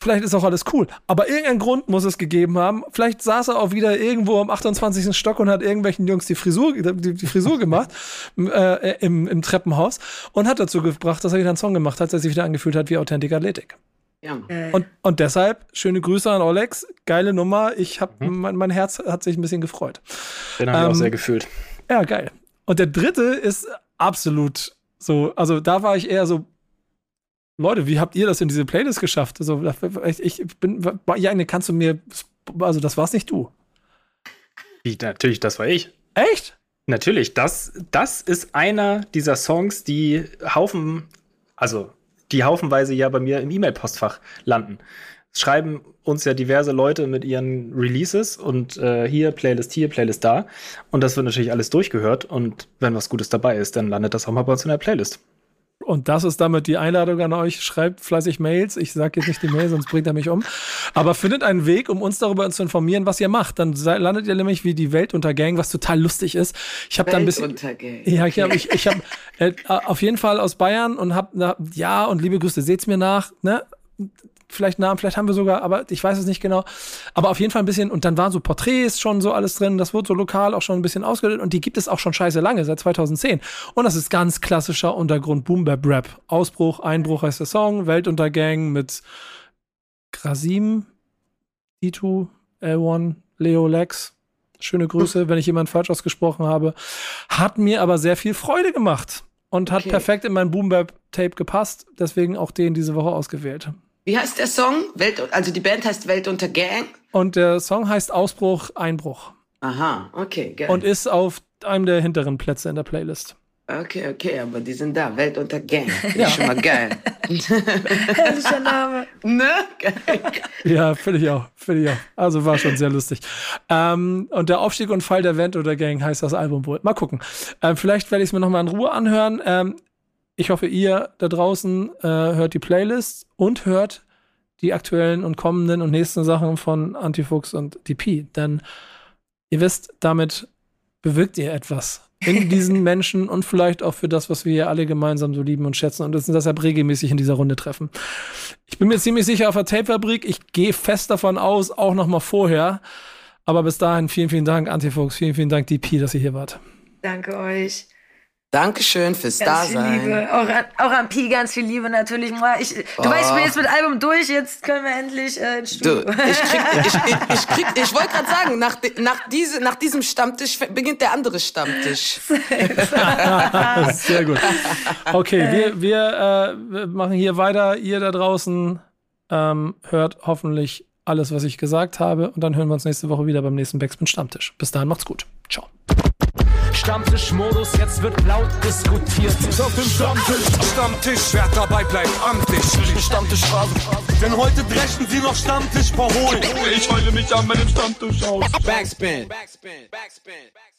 Vielleicht ist auch alles cool. Aber irgendeinen Grund muss es gegeben haben. Vielleicht saß er auch wieder irgendwo am 28. Stock und hat irgendwelchen Jungs die Frisur, die, die Frisur gemacht äh, im, im Treppenhaus und hat dazu gebracht, dass er wieder einen Song gemacht hat, der sich wieder angefühlt hat wie Authentic Athletic. Ja. Äh. Und, und deshalb, schöne Grüße an Olex, geile Nummer. Ich hab, mhm. mein, mein, Herz hat sich ein bisschen gefreut. Den habe ich ähm, auch sehr gefühlt. Ja, geil. Und der dritte ist absolut so, also da war ich eher so, Leute, wie habt ihr das in diese Playlist geschafft? Also, ich, ich bin, ja, kannst du mir also das war's nicht du. Wie, natürlich, das war ich. Echt? Natürlich, das, das ist einer dieser Songs, die Haufen, also die haufenweise ja bei mir im E-Mail-Postfach landen. Schreiben uns ja diverse Leute mit ihren Releases und äh, hier Playlist hier, Playlist da. Und das wird natürlich alles durchgehört. Und wenn was Gutes dabei ist, dann landet das auch mal bei uns in der Playlist. Und das ist damit die Einladung an euch. Schreibt fleißig Mails. Ich sage jetzt nicht die Mail, sonst bringt er mich um. Aber findet einen Weg, um uns darüber zu informieren, was ihr macht. Dann landet ihr nämlich wie die Weltuntergang, was total lustig ist. Ich habe da ein bisschen. Ja, ich habe ich, ich hab, äh, auf jeden Fall aus Bayern und habe ja und liebe Grüße, seht's mir nach. Ne? vielleicht Namen, vielleicht haben wir sogar, aber ich weiß es nicht genau. Aber auf jeden Fall ein bisschen, und dann waren so Porträts schon so alles drin, das wurde so lokal auch schon ein bisschen ausgebildet und die gibt es auch schon scheiße lange, seit 2010. Und das ist ganz klassischer Untergrund Boom Bap Rap. Ausbruch, Einbruch heißt der Song, Weltuntergang mit Krasim, D2, L1, Leo Lex. Schöne Grüße, wenn ich jemand falsch ausgesprochen habe. Hat mir aber sehr viel Freude gemacht und hat okay. perfekt in mein Boom Bap Tape gepasst. Deswegen auch den diese Woche ausgewählt. Wie heißt der Song? Welt, also die Band heißt Welt unter Gang. Und der Song heißt Ausbruch, Einbruch. Aha, okay, geil. Und ist auf einem der hinteren Plätze in der Playlist. Okay, okay, aber die sind da. Welt unter Gang. Ja. Ist schon mal geil. Herrlicher Name. Ne? Geil. Ja, finde ich auch. Finde ich auch. Also war schon sehr lustig. Ähm, und der Aufstieg und Fall der Welt unter Gang heißt das Album wohl. Mal gucken. Ähm, vielleicht werde ich es mir nochmal in Ruhe anhören. Ähm, ich hoffe, ihr da draußen äh, hört die Playlist und hört die aktuellen und kommenden und nächsten Sachen von Antifuchs und DP. Denn ihr wisst, damit bewirkt ihr etwas in diesen Menschen und vielleicht auch für das, was wir hier alle gemeinsam so lieben und schätzen und uns deshalb regelmäßig in dieser Runde treffen. Ich bin mir ziemlich sicher auf der Tapefabrik. Ich gehe fest davon aus, auch noch mal vorher. Aber bis dahin vielen, vielen Dank, Antifuchs. Vielen, vielen Dank, DP, dass ihr hier wart. Danke euch. Dankeschön fürs ganz Dasein. Viel Liebe. Auch, an, auch an Pi ganz viel Liebe natürlich. Ich, du oh. weißt, ich bin jetzt mit Album durch, jetzt können wir endlich äh, ins Studio. Du, ich krieg, ich, ich, ich, krieg, ich wollte gerade sagen, nach, nach, diese, nach diesem Stammtisch beginnt der andere Stammtisch. Sehr gut. Okay, wir, wir, äh, wir machen hier weiter. Ihr da draußen ähm, hört hoffentlich alles, was ich gesagt habe. Und dann hören wir uns nächste Woche wieder beim nächsten Backspin Stammtisch. Bis dahin, macht's gut. Ciao. Stammtischmodus, jetzt wird laut diskutiert. Auf dem Stammtisch, Stammtisch, wer dabei bleibt, amtlich. Stammtischphase, denn heute brechen sie noch Stammtisch verholen. Ich heule mich an meinem Stammtisch aus. Backspin. Backspin. Backspin. Backspin.